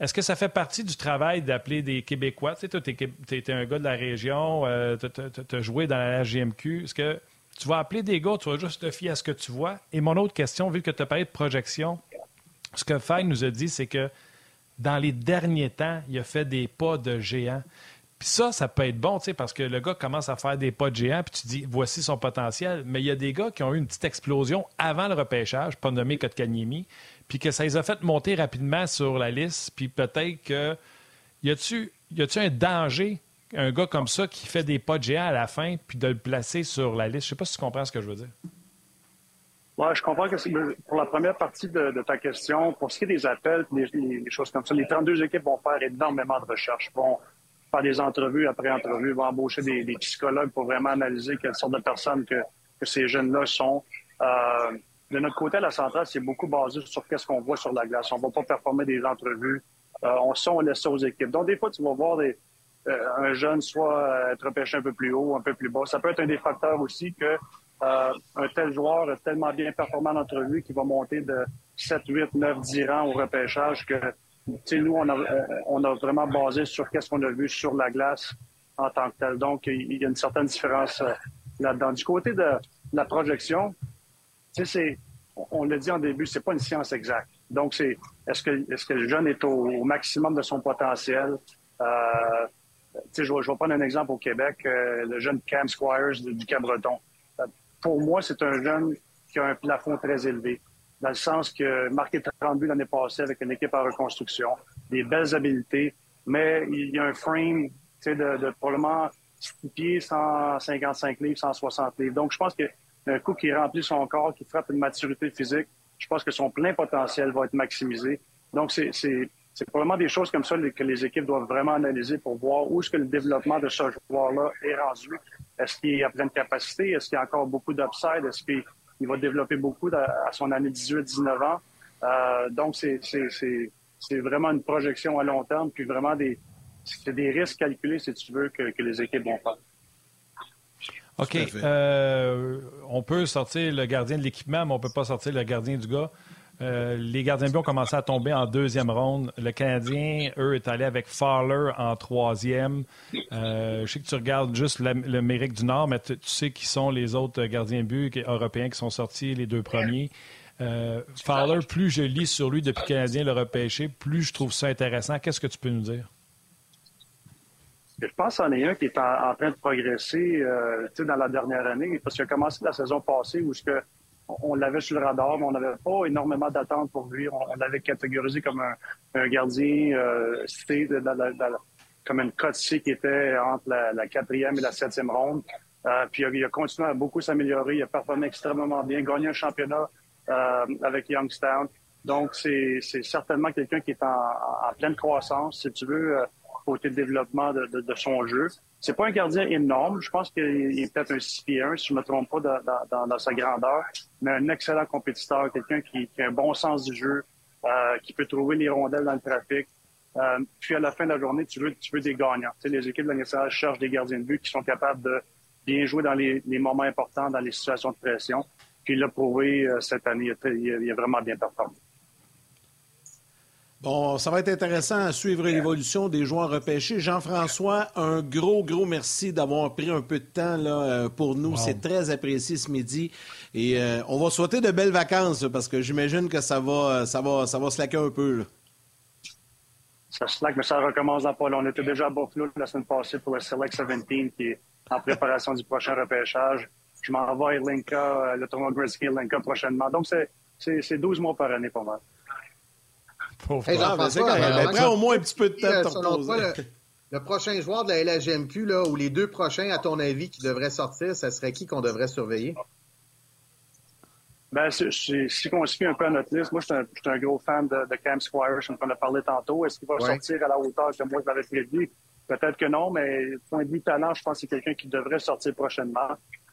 Est-ce que ça fait partie du travail d'appeler des Québécois? Tu sais, toi, tu es, un gars de la région, euh, tu as joué dans la GMQ. Est-ce que tu vas appeler des gars, tu vas juste te fier à ce que tu vois? Et mon autre question, vu que tu as parlé de projection, ce que Fay nous a dit, c'est que dans les derniers temps, il a fait des pas de géant. Puis ça, ça peut être bon, tu sais, parce que le gars commence à faire des pas de géant, puis tu dis, voici son potentiel. Mais il y a des gars qui ont eu une petite explosion avant le repêchage, pas nommé Kotkaniemi, puis que ça les a fait monter rapidement sur la liste, puis peut-être que. Y a-tu un danger un gars comme ça qui fait des pas de géant à la fin, puis de le placer sur la liste? Je sais pas si tu comprends ce que je veux dire. Oui, je comprends que pour la première partie de, ta question, pour ce qui est des appels, des, choses comme ça, les 32 équipes vont faire énormément de recherches, vont faire des entrevues après entrevues, vont embaucher des, psychologues pour vraiment analyser quelle sorte de personnes que, ces jeunes-là sont. Euh, de notre côté, à la centrale, c'est beaucoup basé sur ce qu'on voit sur la glace. On ne va pas performer des entrevues. Euh, on, ça, on laisse ça aux équipes. Donc, des fois, tu vas voir euh, un jeune soit être repêché un peu plus haut, un peu plus bas. Ça peut être un des facteurs aussi que euh, un tel joueur est tellement bien performant en entrevue qu'il va monter de 7, 8, 9, 10 rangs au repêchage que nous, on a, on a vraiment basé sur qu'est-ce qu'on a vu sur la glace en tant que tel. Donc, il y a une certaine différence là-dedans. Du côté de la projection, c'est, on l'a dit en début, c'est pas une science exacte. Donc, c'est est-ce que, est-ce que le jeune est au, maximum de son potentiel? Euh, je, je vais prendre un exemple au Québec, euh, le jeune Cam Squires du, Cabreton. Euh, pour moi, c'est un jeune qui a un plafond très élevé, dans le sens que marqué 30 buts l'année passée avec une équipe en reconstruction, des belles habiletés, mais il y a un frame de, de probablement 6 pieds, 155 livres, 160 livres. Donc, je pense que un coup qui remplit son corps, qui frappe une maturité physique, je pense que son plein potentiel va être maximisé. Donc, c'est probablement des choses comme ça que les équipes doivent vraiment analyser pour voir où est-ce que le développement de ce joueur-là est rendu. Est-ce qu'il a pleine capacité? Est-ce qu'il y a encore beaucoup d'upside? Est-ce qu'il va développer beaucoup à son année 18-19 ans? Euh, donc, c'est vraiment une projection à long terme, puis vraiment des, des risques calculés, si tu veux, que, que les équipes vont faire. OK. Euh, on peut sortir le gardien de l'équipement, mais on ne peut pas sortir le gardien du gars. Euh, les gardiens de but ont commencé à tomber en deuxième ronde. Le Canadien, eux, est allé avec Fowler en troisième. Euh, je sais que tu regardes juste l'Amérique du Nord, mais tu, sais qui sont les autres gardiens de but européens qui sont sortis, les deux premiers. Fowler, plus je lis sur lui depuis que le Canadien l'a repêché, plus je trouve ça intéressant. Qu'est-ce que tu peux nous dire? Je pense qu'il en est un qui est en, train de progresser euh, dans la dernière année, parce qu'il a commencé la saison passée où que on l'avait sur le radar, mais on n'avait pas énormément d'attentes pour lui. On, l'avait catégorisé comme un, gardien euh, cité comme une cote qui était entre la, quatrième et la septième ronde. Euh, puis il a, continué à beaucoup s'améliorer. Il a performé extrêmement bien, gagné un championnat euh, avec Youngstown. Donc, c'est certainement quelqu'un qui est en, en, pleine croissance. Si tu veux, côté développement de, son jeu. C'est pas un gardien énorme. Je pense qu'il est peut-être un 6 pieds 1, si je me trompe pas, dans, sa grandeur. Mais un excellent compétiteur, quelqu'un qui, a un bon sens du jeu, euh, qui peut trouver les rondelles dans le trafic. Euh, puis à la fin de la journée, tu veux, des gagnants. Tu les équipes de la nationale cherchent des gardiens de but qui sont capables de bien jouer dans les, moments importants, dans les situations de pression. Puis il l'a prouvé euh, cette année. Il il a vraiment bien performé. Bon, ça va être intéressant à suivre l'évolution des joueurs repêchés. Jean-François, un gros, gros merci d'avoir pris un peu de temps là, euh, pour nous. C'est très apprécié ce midi. Et euh, on va souhaiter de belles vacances parce que j'imagine que ça va, ça va, ça va slacker un peu. Ça slack, mais ça recommence dans pas On était déjà à Buffalo la semaine passée pour le Select 17 qui est en préparation du prochain repêchage. Je m'en vais à Linka, euh, le tournoi Gretzky Linka prochainement. Donc, c'est 12 mois par année pour moi. Hey, Jean-François, au moins un petit peu de temps le, prochain joueur de la LHMQ, là, ou les deux prochains, à ton avis, qui devraient sortir, ça serait qui qu'on devrait surveiller? Ben, si, on suit un peu à notre liste, moi, je suis un, gros fan de, Cam Squire, je en ai parlé tantôt. Est-ce qu'il va sortir à la hauteur que moi, je l'avais prévu? Peut-être que non, mais point de vue talent, je pense que c'est quelqu'un qui devrait sortir prochainement.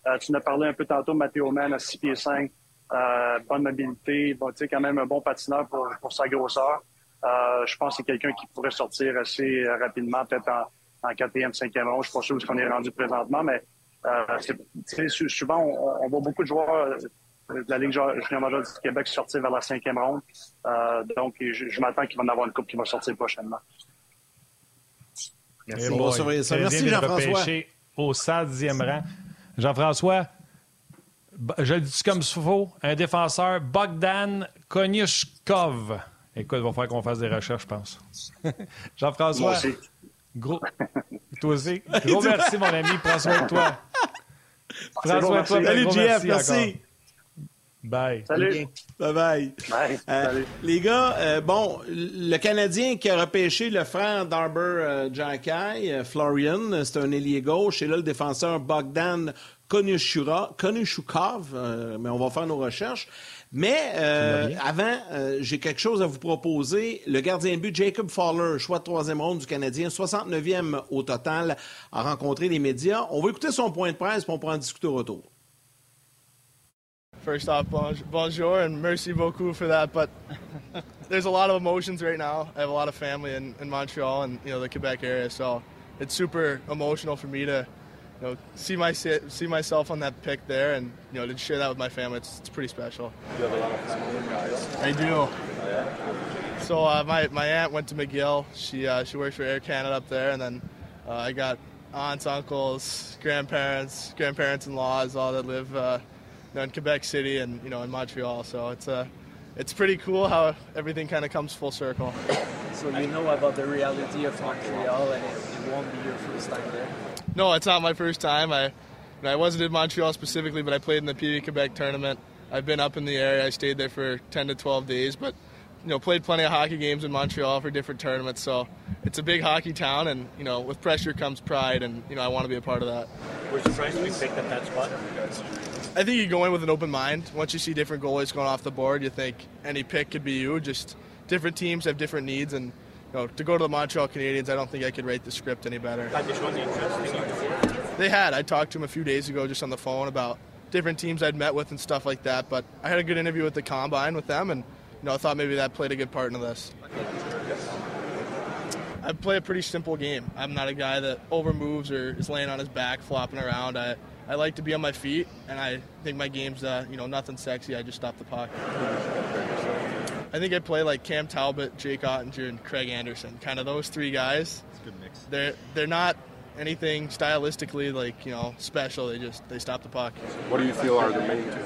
Euh, tu nous as parlé un peu tantôt, Mathéo Mann à 6 pieds 5. Euh, bonne mobilité, bon, quand même un bon patineur pour, pour sa grosseur. Euh, je pense que c'est quelqu'un qui pourrait sortir assez euh, rapidement, peut-être en, en quatrième, cinquième ronde. Je ne suis pas sûr où qu'on est rendu présentement, mais euh, souvent, on, voit beaucoup de joueurs de la Ligue junior majeure du Québec sortir vers la cinquième ronde. Euh, donc, je, m'attends qu'il va en avoir une coupe qui va sortir prochainement. Merci. Bon, Merci, Jean-François. Au 110e rang. Jean-François, je le dis comme il faut, un défenseur, Bogdan Konyushkov. Écoute, il va falloir qu'on fasse des recherches, je pense. Jean-François. Gros. Toi aussi. Gros merci, mon ami. Prends soin de toi. Prends soin de toi. Salut, JF. Merci. Bye. Salut. Bye bye. Bye. Euh, les gars, euh, bon, le Canadien qui a repêché le frère d'Arber euh, Jacky, Florian, c'est un ailier gauche, et là le défenseur Bogdan Konushukov, mais on va faire nos recherches. Mais avant, j'ai quelque chose à vous proposer. Le gardien de but Jacob Fowler, choix de troisième ronde du Canadien, 69e au total, a rencontré les médias. On va écouter son point de presse, puis on pourra en discuter au retour. First off, bonjour and merci beaucoup for that. But there's a lot of emotions right now. I have a lot of family in, in Montreal and you know the Quebec area, so it's super emotional for me to you know see my see myself on that pick there and you know to share that with my family. It's, it's pretty special. You have a lot of family guys. I do. Oh, yeah. So uh, my my aunt went to McGill. She uh, she works for Air Canada up there, and then uh, I got aunts, uncles, grandparents, grandparents-in-laws, all that live uh, know, in Quebec City and you know in Montreal. So it's a uh, it's pretty cool how everything kind of comes full circle. So you know about the reality of Montreal, and it, it won't be your first time there. No, it's not my first time. I you know, I wasn't in Montreal specifically, but I played in the PV Quebec tournament. I've been up in the area. I stayed there for 10 to 12 days, but you know, played plenty of hockey games in Montreal for different tournaments. So it's a big hockey town, and you know, with pressure comes pride, and you know, I want to be a part of that. Were you surprised we picked up that spot? I think you go in with an open mind. Once you see different goalies going off the board, you think any pick could be you. Just different teams have different needs, and you know, to go to the Montreal Canadiens, I don't think I could write the script any better. They had. I talked to them a few days ago just on the phone about different teams I'd met with and stuff like that. But I had a good interview with the combine with them, and you know, I thought maybe that played a good part in this. I play a pretty simple game. I'm not a guy that over moves or is laying on his back, flopping around. I I like to be on my feet, and I think my game's, uh, you know, nothing sexy. I just stop the puck. I think I play like Cam Talbot, Jake Ottinger, and Craig Anderson. Kind of those three guys. It's a good mix. They're they're not anything stylistically like you know special. They just they stop the puck. What do you feel are the main two?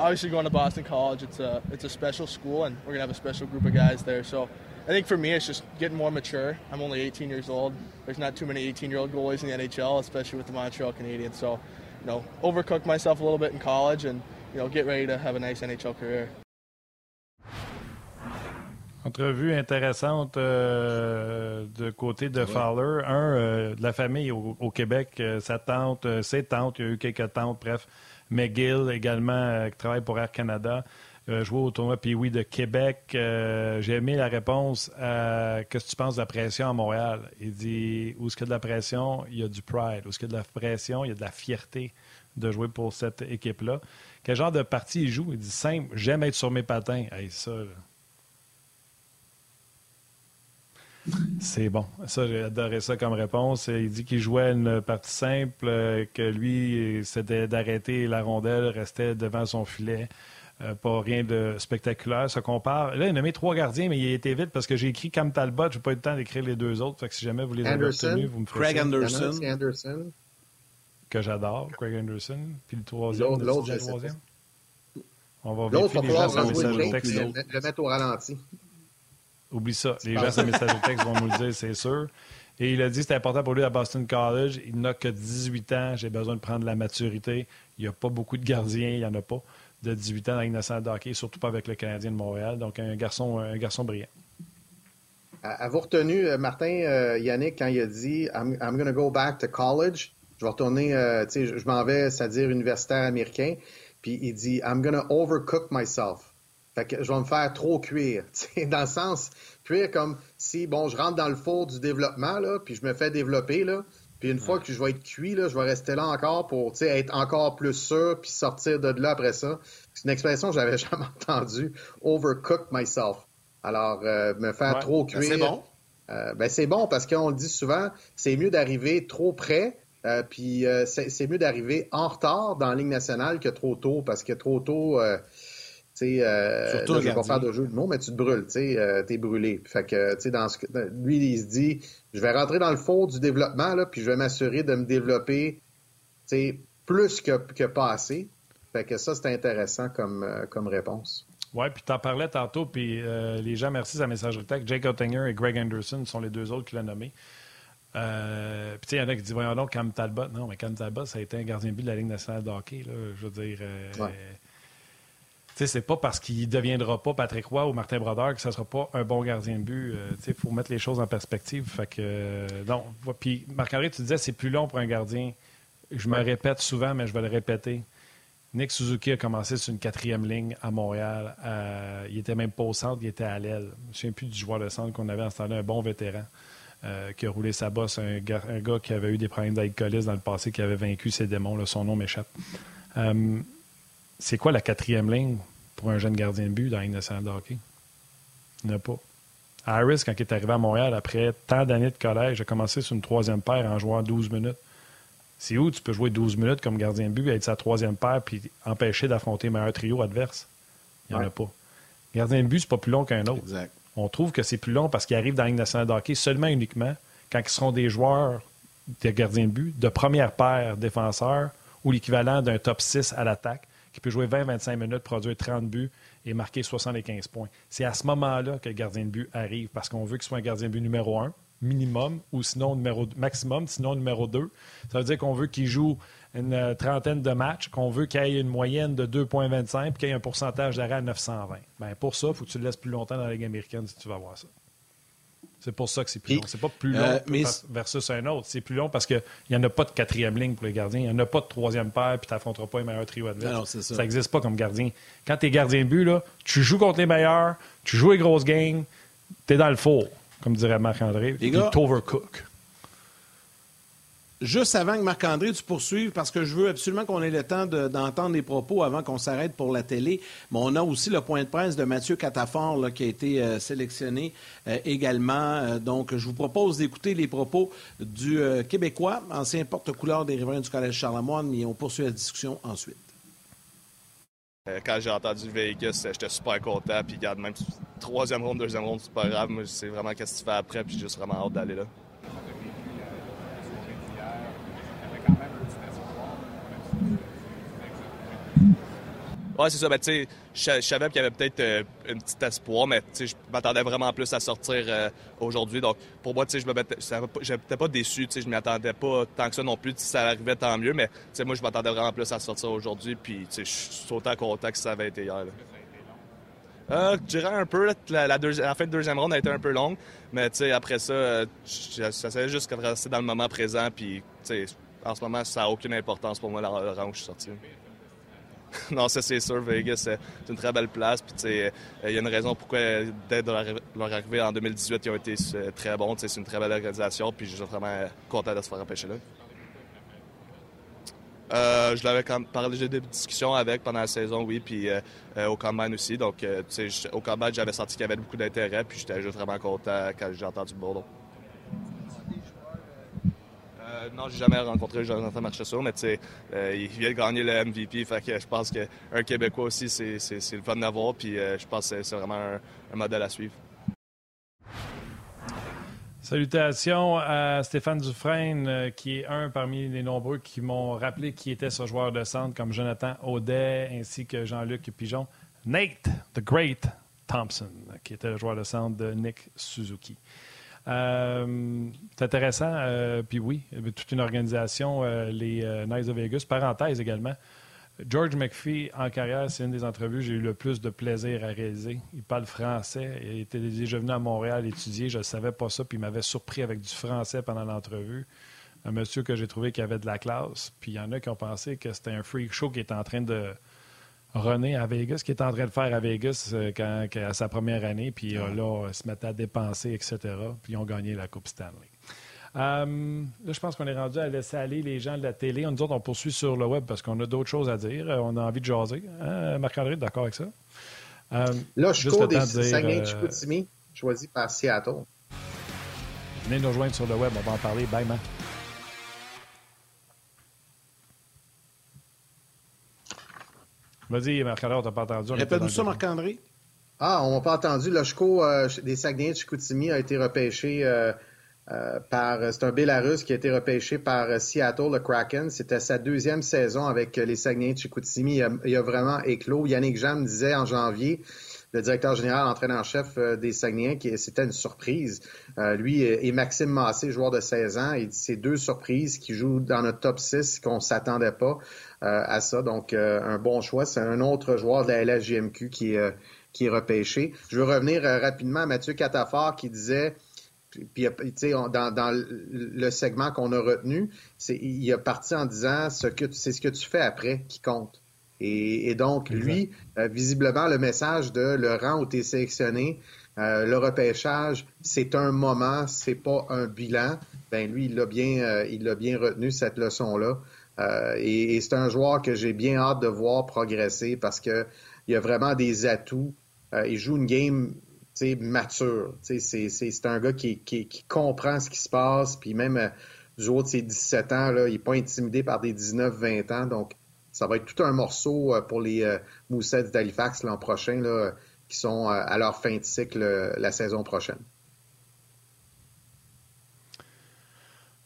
Obviously, going to Boston College, it's a it's a special school, and we're gonna have a special group of guys there. So I think for me, it's just getting more mature. I'm only 18 years old. There's not too many 18 year old goalies in the NHL, especially with the Montreal Canadiens. So, you know, overcook myself a little bit in college and, you know, get ready to have a nice NHL career. Entrevue intéressante euh, de côté de Fowler. Un, euh, de la famille au, au Québec, euh, sa tante, euh, ses tantes, il y a eu quelques tantes, bref. McGill également, euh, qui travaille pour Air Canada. Euh, jouer au tournoi Pee-Wee de Québec. Euh, J'ai aimé la réponse à Qu'est-ce que tu penses de la pression à Montréal Il dit Où est-ce qu'il y a de la pression? Il y a du pride. Où est-ce qu'il y a de la pression? Il y a de la fierté de jouer pour cette équipe-là. Quel genre de partie il joue? Il dit Simple, j'aime être sur mes patins. C'est bon. Ça, j'ai adoré ça comme réponse. Il dit qu'il jouait une partie simple, euh, que lui, c'était d'arrêter la rondelle, restait devant son filet. Euh, pas rien de spectaculaire. Ça compare. Là, il a nommé trois gardiens, mais il a été vite parce que j'ai écrit Cam Talbot. Je n'ai pas eu le temps d'écrire les deux autres. Fait que si jamais vous les avez obtenus, vous me ferez Craig ça. Anderson. Anderson. Que j'adore, Craig Anderson. Puis le troisième. L'autre, le troisième. On va vérifier les gens sur message de texte. le, le mettre au ralenti. Oublie ça. Les gens sur le message de texte vont nous le dire, c'est sûr. Et il a dit que c'était important pour lui à Boston College. Il n'a que 18 ans. J'ai besoin de prendre la maturité. Il n'y a pas beaucoup de gardiens. Il n'y en a pas de 18 ans dans de hockey, surtout pas avec le Canadien de Montréal. Donc, un garçon, brillant. Avez-vous retenu, euh, Martin, euh, Yannick, quand il a dit I'm, I'm going to go back to college? Je vais retourner, euh, je, m'en vais, c'est-à-dire universitaire américain. Puis il dit I'm going to overcook myself. Fait que je vais me faire trop cuire. Dans le sens, cuire comme si, bon, je rentre dans le four du développement, là, puis je me fais développer, là. Puis une fois que je vais être cuit, là, je vais rester là encore pour être encore plus sûr, puis sortir de là après ça. C'est une expression que j'avais jamais entendue. Overcook myself. Alors, euh, me faire Ouais. trop Ben, cuire. c'est bon. Euh, ben, c'est bon parce qu'on le dit souvent, c'est mieux d'arriver trop près, euh, puis c'est c'est mieux d'arriver en retard dans la Ligue nationale que trop tôt, parce que trop tôt, euh, Surtout je vais pas faire de jeu de mots, mais tu te brûles, tu sais, euh, t'es brûlé. Fait que, tu sais, dans ce, lui, il se dit, je vais rentrer dans le four du développement, là, puis je vais m'assurer de me développer, tu sais, plus que, que pas assez. Fait que ça, c'est intéressant comme, euh, comme réponse. Oui, puis tu en parlais tantôt, puis euh, les gens, merci sa messagerie texte. Jake Ottinger et Greg Anderson sont les deux autres qui l'ont nommé. Euh, puis, il y en a qui disent, voyons donc, Cam Talbot. Non, mais Cam Talbot, ça a été un gardien de but de la Ligue nationale de hockey. Là, je veux dire. Euh, sais, c'est pas parce qu'il deviendra pas Patrick Roy ou Martin Brodeur que ça sera pas un bon gardien de but. Euh, il faut mettre les choses en perspective. Fait que, euh, non. Puis, Marc-André, tu disais c'est plus long pour un gardien. Je me répète souvent, mais je vais le répéter. Nick Suzuki a commencé sur une quatrième ligne à Montréal. il était même pas au centre, il était à l'aile. Je me souviens plus du joueur de centre qu'on avait en ce temps-là, un bon vétéran. Euh, qui a roulé sa bosse, un gars, un gars, qui avait eu des problèmes d'alcoolisme dans le passé, qui avait vaincu ses démons. son nom m'échappe. C'est quoi la quatrième ligne pour un jeune gardien de but dans une nationale de hockey? Il n'y en a pas. Harris, quand il est arrivé à Montréal, après tant d'années de collège, a commencé sur une troisième paire en jouant 12 minutes. C'est où tu peux jouer 12 minutes comme gardien de but, être sa troisième paire, puis empêcher d'affronter le meilleur trio adverse? Il n'y en a pas. Gardien de but, c'est pas plus long qu'un autre. On trouve que c'est plus long parce qu'il arrive dans la Ligue nationale de hockey seulement uniquement quand ils seront des joueurs de gardiens de but, de première paire défenseurs ou l'équivalent d'un top 6 à l'attaque qui peut jouer 20-25 minutes, produire 30 buts et marquer 75 points. C'est à ce moment-là que le gardien de but arrive parce qu'on veut qu'il soit un gardien de but numéro 1 minimum ou sinon numéro maximum, sinon numéro 2. Ça veut dire qu'on veut qu'il joue une euh, trentaine de matchs, qu'on veut qu'il ait une moyenne de 2,25 et qu'il ait un pourcentage d'arrêt à 920. Bien, pour ça, il faut que tu le laisses plus longtemps dans la Ligue américaine si tu vas voir ça. C'est pour ça que c'est plus long. C'est pas plus long euh, versus un autre. C'est plus long parce qu'il n'y en a pas de quatrième ligne pour les gardiens. Il n'y en a pas de troisième paire puis tu n'affronteras pas les meilleurs trio adverses. ça n'existe pas comme gardien. Quand tu es gardien de but, là, tu joues contre les meilleurs, tu joues les grosses games, tu es dans le four, comme dirait Marc-André. Tu overcook juste avant que Marc-André, tu poursuives, parce que je veux absolument qu'on ait le temps d'entendre les propos avant qu'on s'arrête pour la télé. Mais on a aussi le point de presse de Mathieu Catafort qui a été euh, sélectionné euh, également. Euh, donc, je vous propose d'écouter les propos du Québécois, ancien porte-couleur des riverains du Collège Charlemagne, mais on poursuit la discussion ensuite. Quand j'ai entendu Vegas, j'étais super content. Puis, regarde, même troisième ronde, deuxième ronde, c'est pas grave. C'est vraiment qu'est-ce que tu fais après. Puis, j'ai juste vraiment hâte d'aller là. Ouais, c'est ça. Ben, sais, je savais qu'il y avait peut-être euh, un petit espoir, mais je m'attendais vraiment plus à sortir euh, aujourd'hui. Donc, pour moi, je n'étais pas déçu. Je m'y attendais pas tant que ça non plus. Si ça arrivait, tant mieux. Mais, moi, je m'attendais vraiment plus à sortir aujourd'hui. Puis, je suis autant content que ça avait été hier. Euh, je dirais un peu, la, la, fin de deuxième ronde a été un peu longue, mais après ça, euh, j'essayais juste de rester dans le moment présent, puis en ce moment, ça n'a aucune importance pour moi, le rang où je suis sorti. non, ça c'est sûr. Vegas, c'est une très belle place. Puis, euh, il y a une raison pourquoi, dès leur arrivée en 2018, ils ont été euh, très bons. C'est une très belle organisation. Puis, je suis vraiment content de se faire empêcher là. Euh, je l'avais parlé, j'ai des discussions avec pendant la saison, oui, puis au Combine aussi. Donc, au Combine, j'avais senti qu'il y avait beaucoup d'intérêt, puis j'étais juste vraiment content quand j'ai entendu Bordeaux. Euh, non, j'ai jamais rencontré Jonathan Marchessault, mais euh, il vient de gagner le MVP. Fait que je pense qu'un Québécois aussi, c'est le fun d'avoir. Puis euh, je pense que c'est vraiment un, modèle à suivre. Salutations à Stéphane Dufresne, qui est un parmi les nombreux qui m'ont rappelé qui était ce joueur de centre, comme Jonathan Audet ainsi que Jean-Luc Pigeon. Nate, the Great Thompson, qui était le joueur de centre de Nick Suzuki. Euh, c'est intéressant. Euh, puis oui, toute une organisation, euh, les Knights of Vegas. Parenthèse également. George McPhee, en carrière, c'est une des entrevues que j'ai eu le plus de plaisir à réaliser. Il parle français. Il était déjà venu à Montréal étudier. Je ne savais pas ça. Puis il m'avait surpris avec du français pendant l'entrevue. Un monsieur que j'ai trouvé qui avait de la classe. Puis il y en a qui ont pensé que c'était un freak show qui était en train de, René à Vegas, qui est en train de faire à Vegas euh, quand, à sa première année, puis euh, là, se mettait à dépenser, etc. Puis ils ont gagné la Coupe Stanley. Euh, là, je pense qu'on est rendu à laisser aller les gens de la télé. Nous autres, on poursuit sur le web parce qu'on a d'autres choses à dire. On a envie de jaser. Hein, Marc-André, d'accord avec ça? là, je cours des Saguenay-Chicoutimi, choisi par Seattle. Venez nous rejoindre sur le web. On va en parler. Bye, man. Vas-y, Marc-André, on t'a pas entendu. Répète-nous ça, Marc-André. Ah, on m'a pas entendu. Le euh, des Saguenay de Chicoutimi a été repêché euh, euh, par. C'est un Bélarus qui a été repêché par Seattle, le Kraken. C'était sa deuxième saison avec les Saguenay de Chicoutimi. Il a, vraiment éclos. Yannick Jean me disait en janvier le directeur général, entraîneur-chef des Saguenayens, qui c'était une surprise. lui et Maxime Massé, joueur de 16 ans, il dit c'est deux surprises qui jouent dans notre top 6 qu'on s'attendait pas à ça. Donc, un bon choix. C'est un autre joueur de la LHJMQ qui est, qui est repêché. Je veux revenir rapidement à Mathieu Catafort qui disait puis, dans, dans le segment qu'on a retenu, il a parti en disant ce que c'est ce que tu fais après qui compte. Et, donc, lui, euh, visiblement, le message de le rang où tu es sélectionné, euh, le repêchage, c'est un moment, c'est pas un bilan. Ben lui, il l'a bien, euh, il l'a bien retenu cette leçon-là. et, et c'est un joueur que j'ai bien hâte de voir progresser parce que il a vraiment des atouts. il joue une game mature. C'est un gars qui, qui, comprend ce qui se passe, puis même euh, du haut de ses 17 ans, là, il n'est pas intimidé par des 19-20 ans. Donc, ça va être tout un morceau euh, pour les euh, Moussets d'Halifax l'an prochain, là, qui sont à leur fin de cycle la saison prochaine.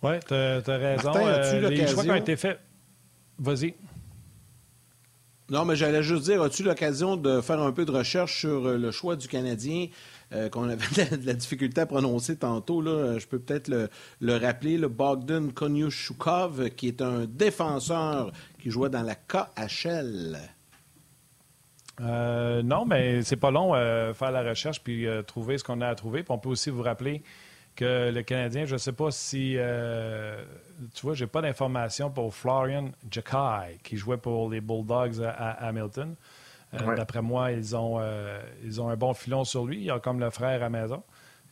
Oui, tu as, raison. les choix qui ont été faits. Vas-y. Non, mais j'allais juste dire, as-tu l'occasion de faire un peu de recherche sur euh, le choix du Canadien euh, qu'on avait de la, difficulté à prononcer tantôt? Là? Je peux peut-être le, rappeler, le Bogdan Konyushukov, qui est un défenseur qui jouait dans la KHL. Euh, non, mais c'est pas long faire la recherche puis trouver ce qu'on a à trouver. Puis on peut aussi vous rappeler que le Canadien, je ne sais pas si. Euh, tu vois, j'ai pas d'informations pour Florian Jacky, qui jouait pour les Bulldogs à, Hamilton. Euh, d'après moi, ils ont, euh, ils ont un bon filon sur lui. Il a comme le frère à maison.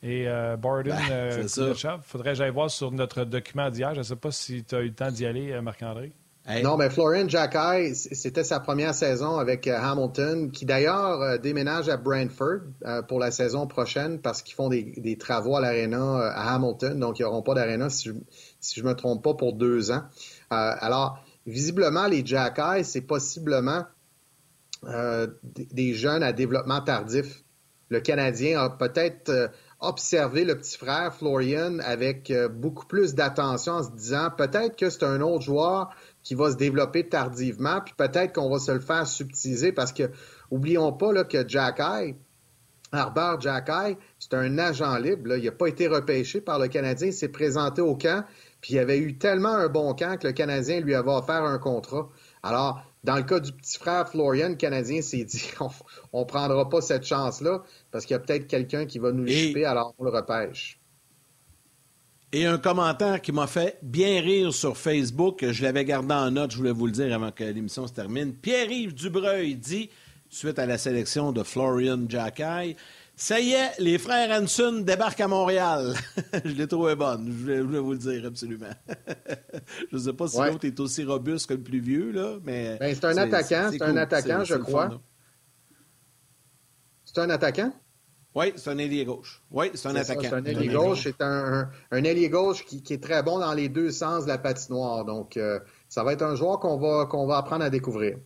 Et Borden, ben, il faudrait que j'aille voir sur notre document d'hier. Je ne sais pas si tu as eu le temps d'y aller, Marc-André. Non, mais Florian Jacky, c'était sa première saison avec euh, Hamilton, qui d'ailleurs euh, déménage à Brantford euh, pour la saison prochaine parce qu'ils font des, travaux à l'aréna à Hamilton, donc ils n'auront pas d'aréna, si je ne me trompe pas, pour deux ans. alors, visiblement, les Jacky, c'est possiblement des jeunes à développement tardif. Le Canadien a peut-être observé le petit frère Florian avec beaucoup plus d'attention en se disant peut-être que c'est un autre joueur qui va se développer tardivement, puis peut-être qu'on va se le faire subtiliser parce que, oublions pas là, que Jack Eye, Arbor Jack Eye, c'est un agent libre. Il n'a pas été repêché par le Canadien. Il s'est présenté au camp, puis il avait eu tellement un bon camp que le Canadien lui avait offert un contrat. Alors, dans le cas du petit frère Florian, le Canadien s'est dit on ne prendra pas cette chance-là parce qu'il y a peut-être quelqu'un qui va nous le alors on le repêche. Et un commentaire qui m'a fait bien rire sur Facebook, je l'avais gardé en note, je voulais vous le dire avant que l'émission se termine. Pierre-Yves Dubreuil dit, suite à la sélection de Florian Jacky, ça y est, les frères Hanson débarquent à Montréal. je l'ai trouvé bonne, je voulais, vous le dire absolument. je ne sais pas si l'autre est aussi robuste que le plus vieux, là, mais. Ben, c'est un attaquant, c'est un attaquant, je crois. C'est un attaquant? Oui, c'est un ailier gauche. Oui, c'est un attaquant. C'est un ailier gauche. C'est un, un, ailier gauche qui, est très bon dans les deux sens de la patinoire. Donc, euh, ça va être un joueur qu'on va, qu'on va apprendre à découvrir.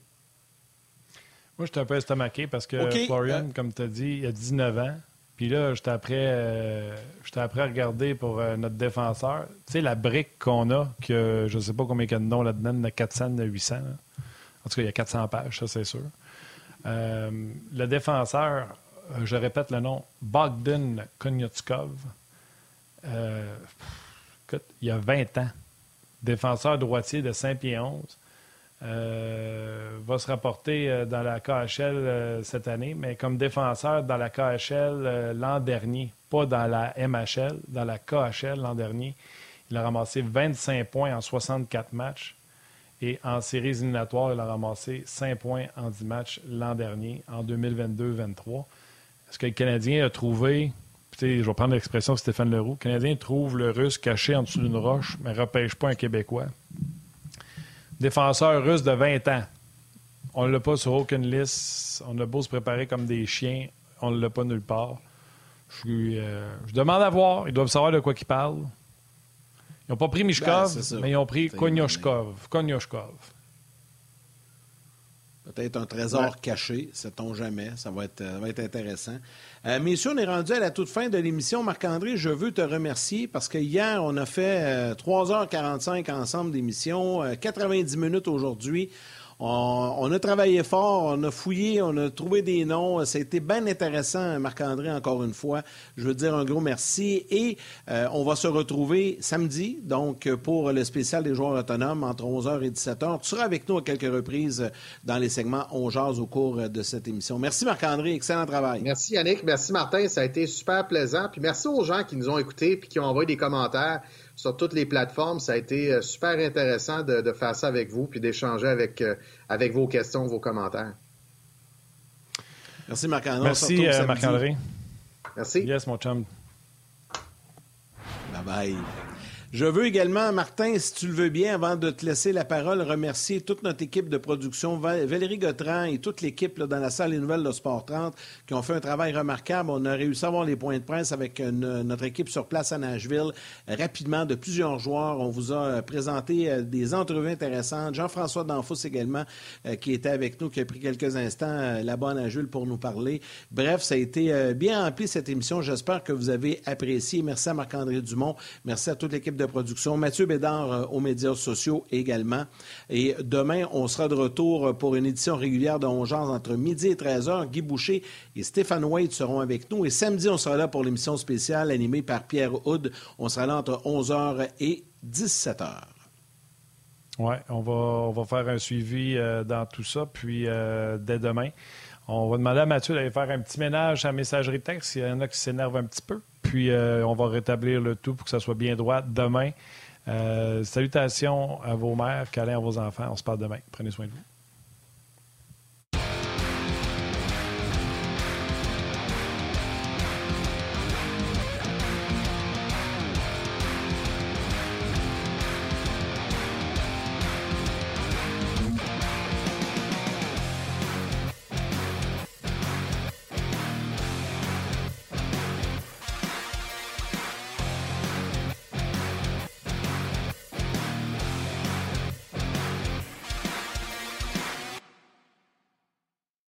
Moi, je suis un peu estomaqué parce que Florian, comme tu as dit, il a 19 ans. Puis là, j'étais après, euh, après à regarder pour euh, notre défenseur. Tu sais, la brique qu'on a, que je ne sais pas combien il y a de noms là-dedans, il y a 400, 800. En tout cas, il y a 400 pages, ça, c'est sûr. le défenseur, euh, je répète le nom, Bogdan Konyotkov. Euh, il y a 20 ans, défenseur droitier de Saint-Pierre 11. Euh, va se rapporter dans la KHL cette année, mais comme défenseur dans la KHL l'an dernier, pas dans la MHL, dans la KHL l'an dernier. Il a ramassé 25 points en 64 matchs. Et en séries éliminatoires, il a ramassé 5 points en 10 matchs l'an dernier, en 2022-23. Est-ce que le Canadien a trouvé, je vais prendre l'expression de Stéphane Leroux, le Canadien trouve le Russe caché en dessous d'une roche, mais ne repêche pas un Québécois. Défenseur russe de 20 ans. On ne l'a pas sur aucune liste. On a beau se préparer comme des chiens, on ne l'a pas nulle part. Je, euh, je, demande à voir. Ils doivent savoir de quoi ils parlent. Ils n'ont pas pris Mishkov, ben, mais ils ont pris Konyoshkov. Konyoshkov. Peut-être un trésor caché, sait-on jamais. Ça va être, va être intéressant. Euh, messieurs, on est rendu à la toute fin de l'émission. Marc-André, je veux te remercier parce que hier, on a fait 3h45 euh, ensemble d'émission, 90 euh, minutes aujourd'hui. On, a travaillé fort, on a fouillé, on a trouvé des noms. Ça a été bien intéressant, Marc-André, encore une fois. Je veux dire un gros merci. Et euh, on va se retrouver samedi, donc pour le spécial des joueurs autonomes entre 11h et 17h. Tu seras avec nous à quelques reprises dans les segments On jase au cours de cette émission. Merci Marc-André, excellent travail. Merci Yannick, merci Martin, ça a été super plaisant. Puis merci aux gens qui nous ont écoutés puis qui ont envoyé des commentaires sur toutes les plateformes. Ça a été euh, super intéressant de, faire ça avec vous puis d'échanger avec, euh, avec vos questions, vos commentaires. Merci Marc-André. Merci euh, Marc-André. Merci. Yes, mon chum. Bye bye. Je veux également, Martin, si tu le veux bien, avant de te laisser la parole, remercier toute notre équipe de production, Valérie Gautran et toute l'équipe dans la salle des nouvelles de Sport 30 qui ont fait un travail remarquable. On a réussi à avoir les points de presse avec euh, notre équipe sur place à Nashville rapidement de plusieurs joueurs. On vous a euh, présenté euh, des entrevues intéressantes. Jean-François Danfous également qui était avec nous, qui a pris quelques instants là-bas à Nashville pour nous parler. Bref, ça a été bien rempli cette émission. J'espère que vous avez apprécié. Merci à Marc-André Dumont. Merci à toute l'équipe de production. Mathieu Bédard euh, aux médias sociaux également. Et demain, on sera de retour pour une édition régulière de Ongeance entre midi et 13h. Guy Boucher et Stéphane White seront avec nous. Et samedi, on sera là pour l'émission spéciale animée par Pierre Houd. On sera là entre 11h et 17h. Oui, on va, on va faire un suivi euh, dans tout ça. Puis, euh, dès demain, on va demander à Mathieu d'aller faire un petit ménage à messagerie texte. Il y en a qui s'énervent un petit peu. Puis euh, on va rétablir le tout pour que ça soit bien droit demain. Euh, salutations à vos mères, câlins à vos enfants. On se parle demain. Prenez soin de vous.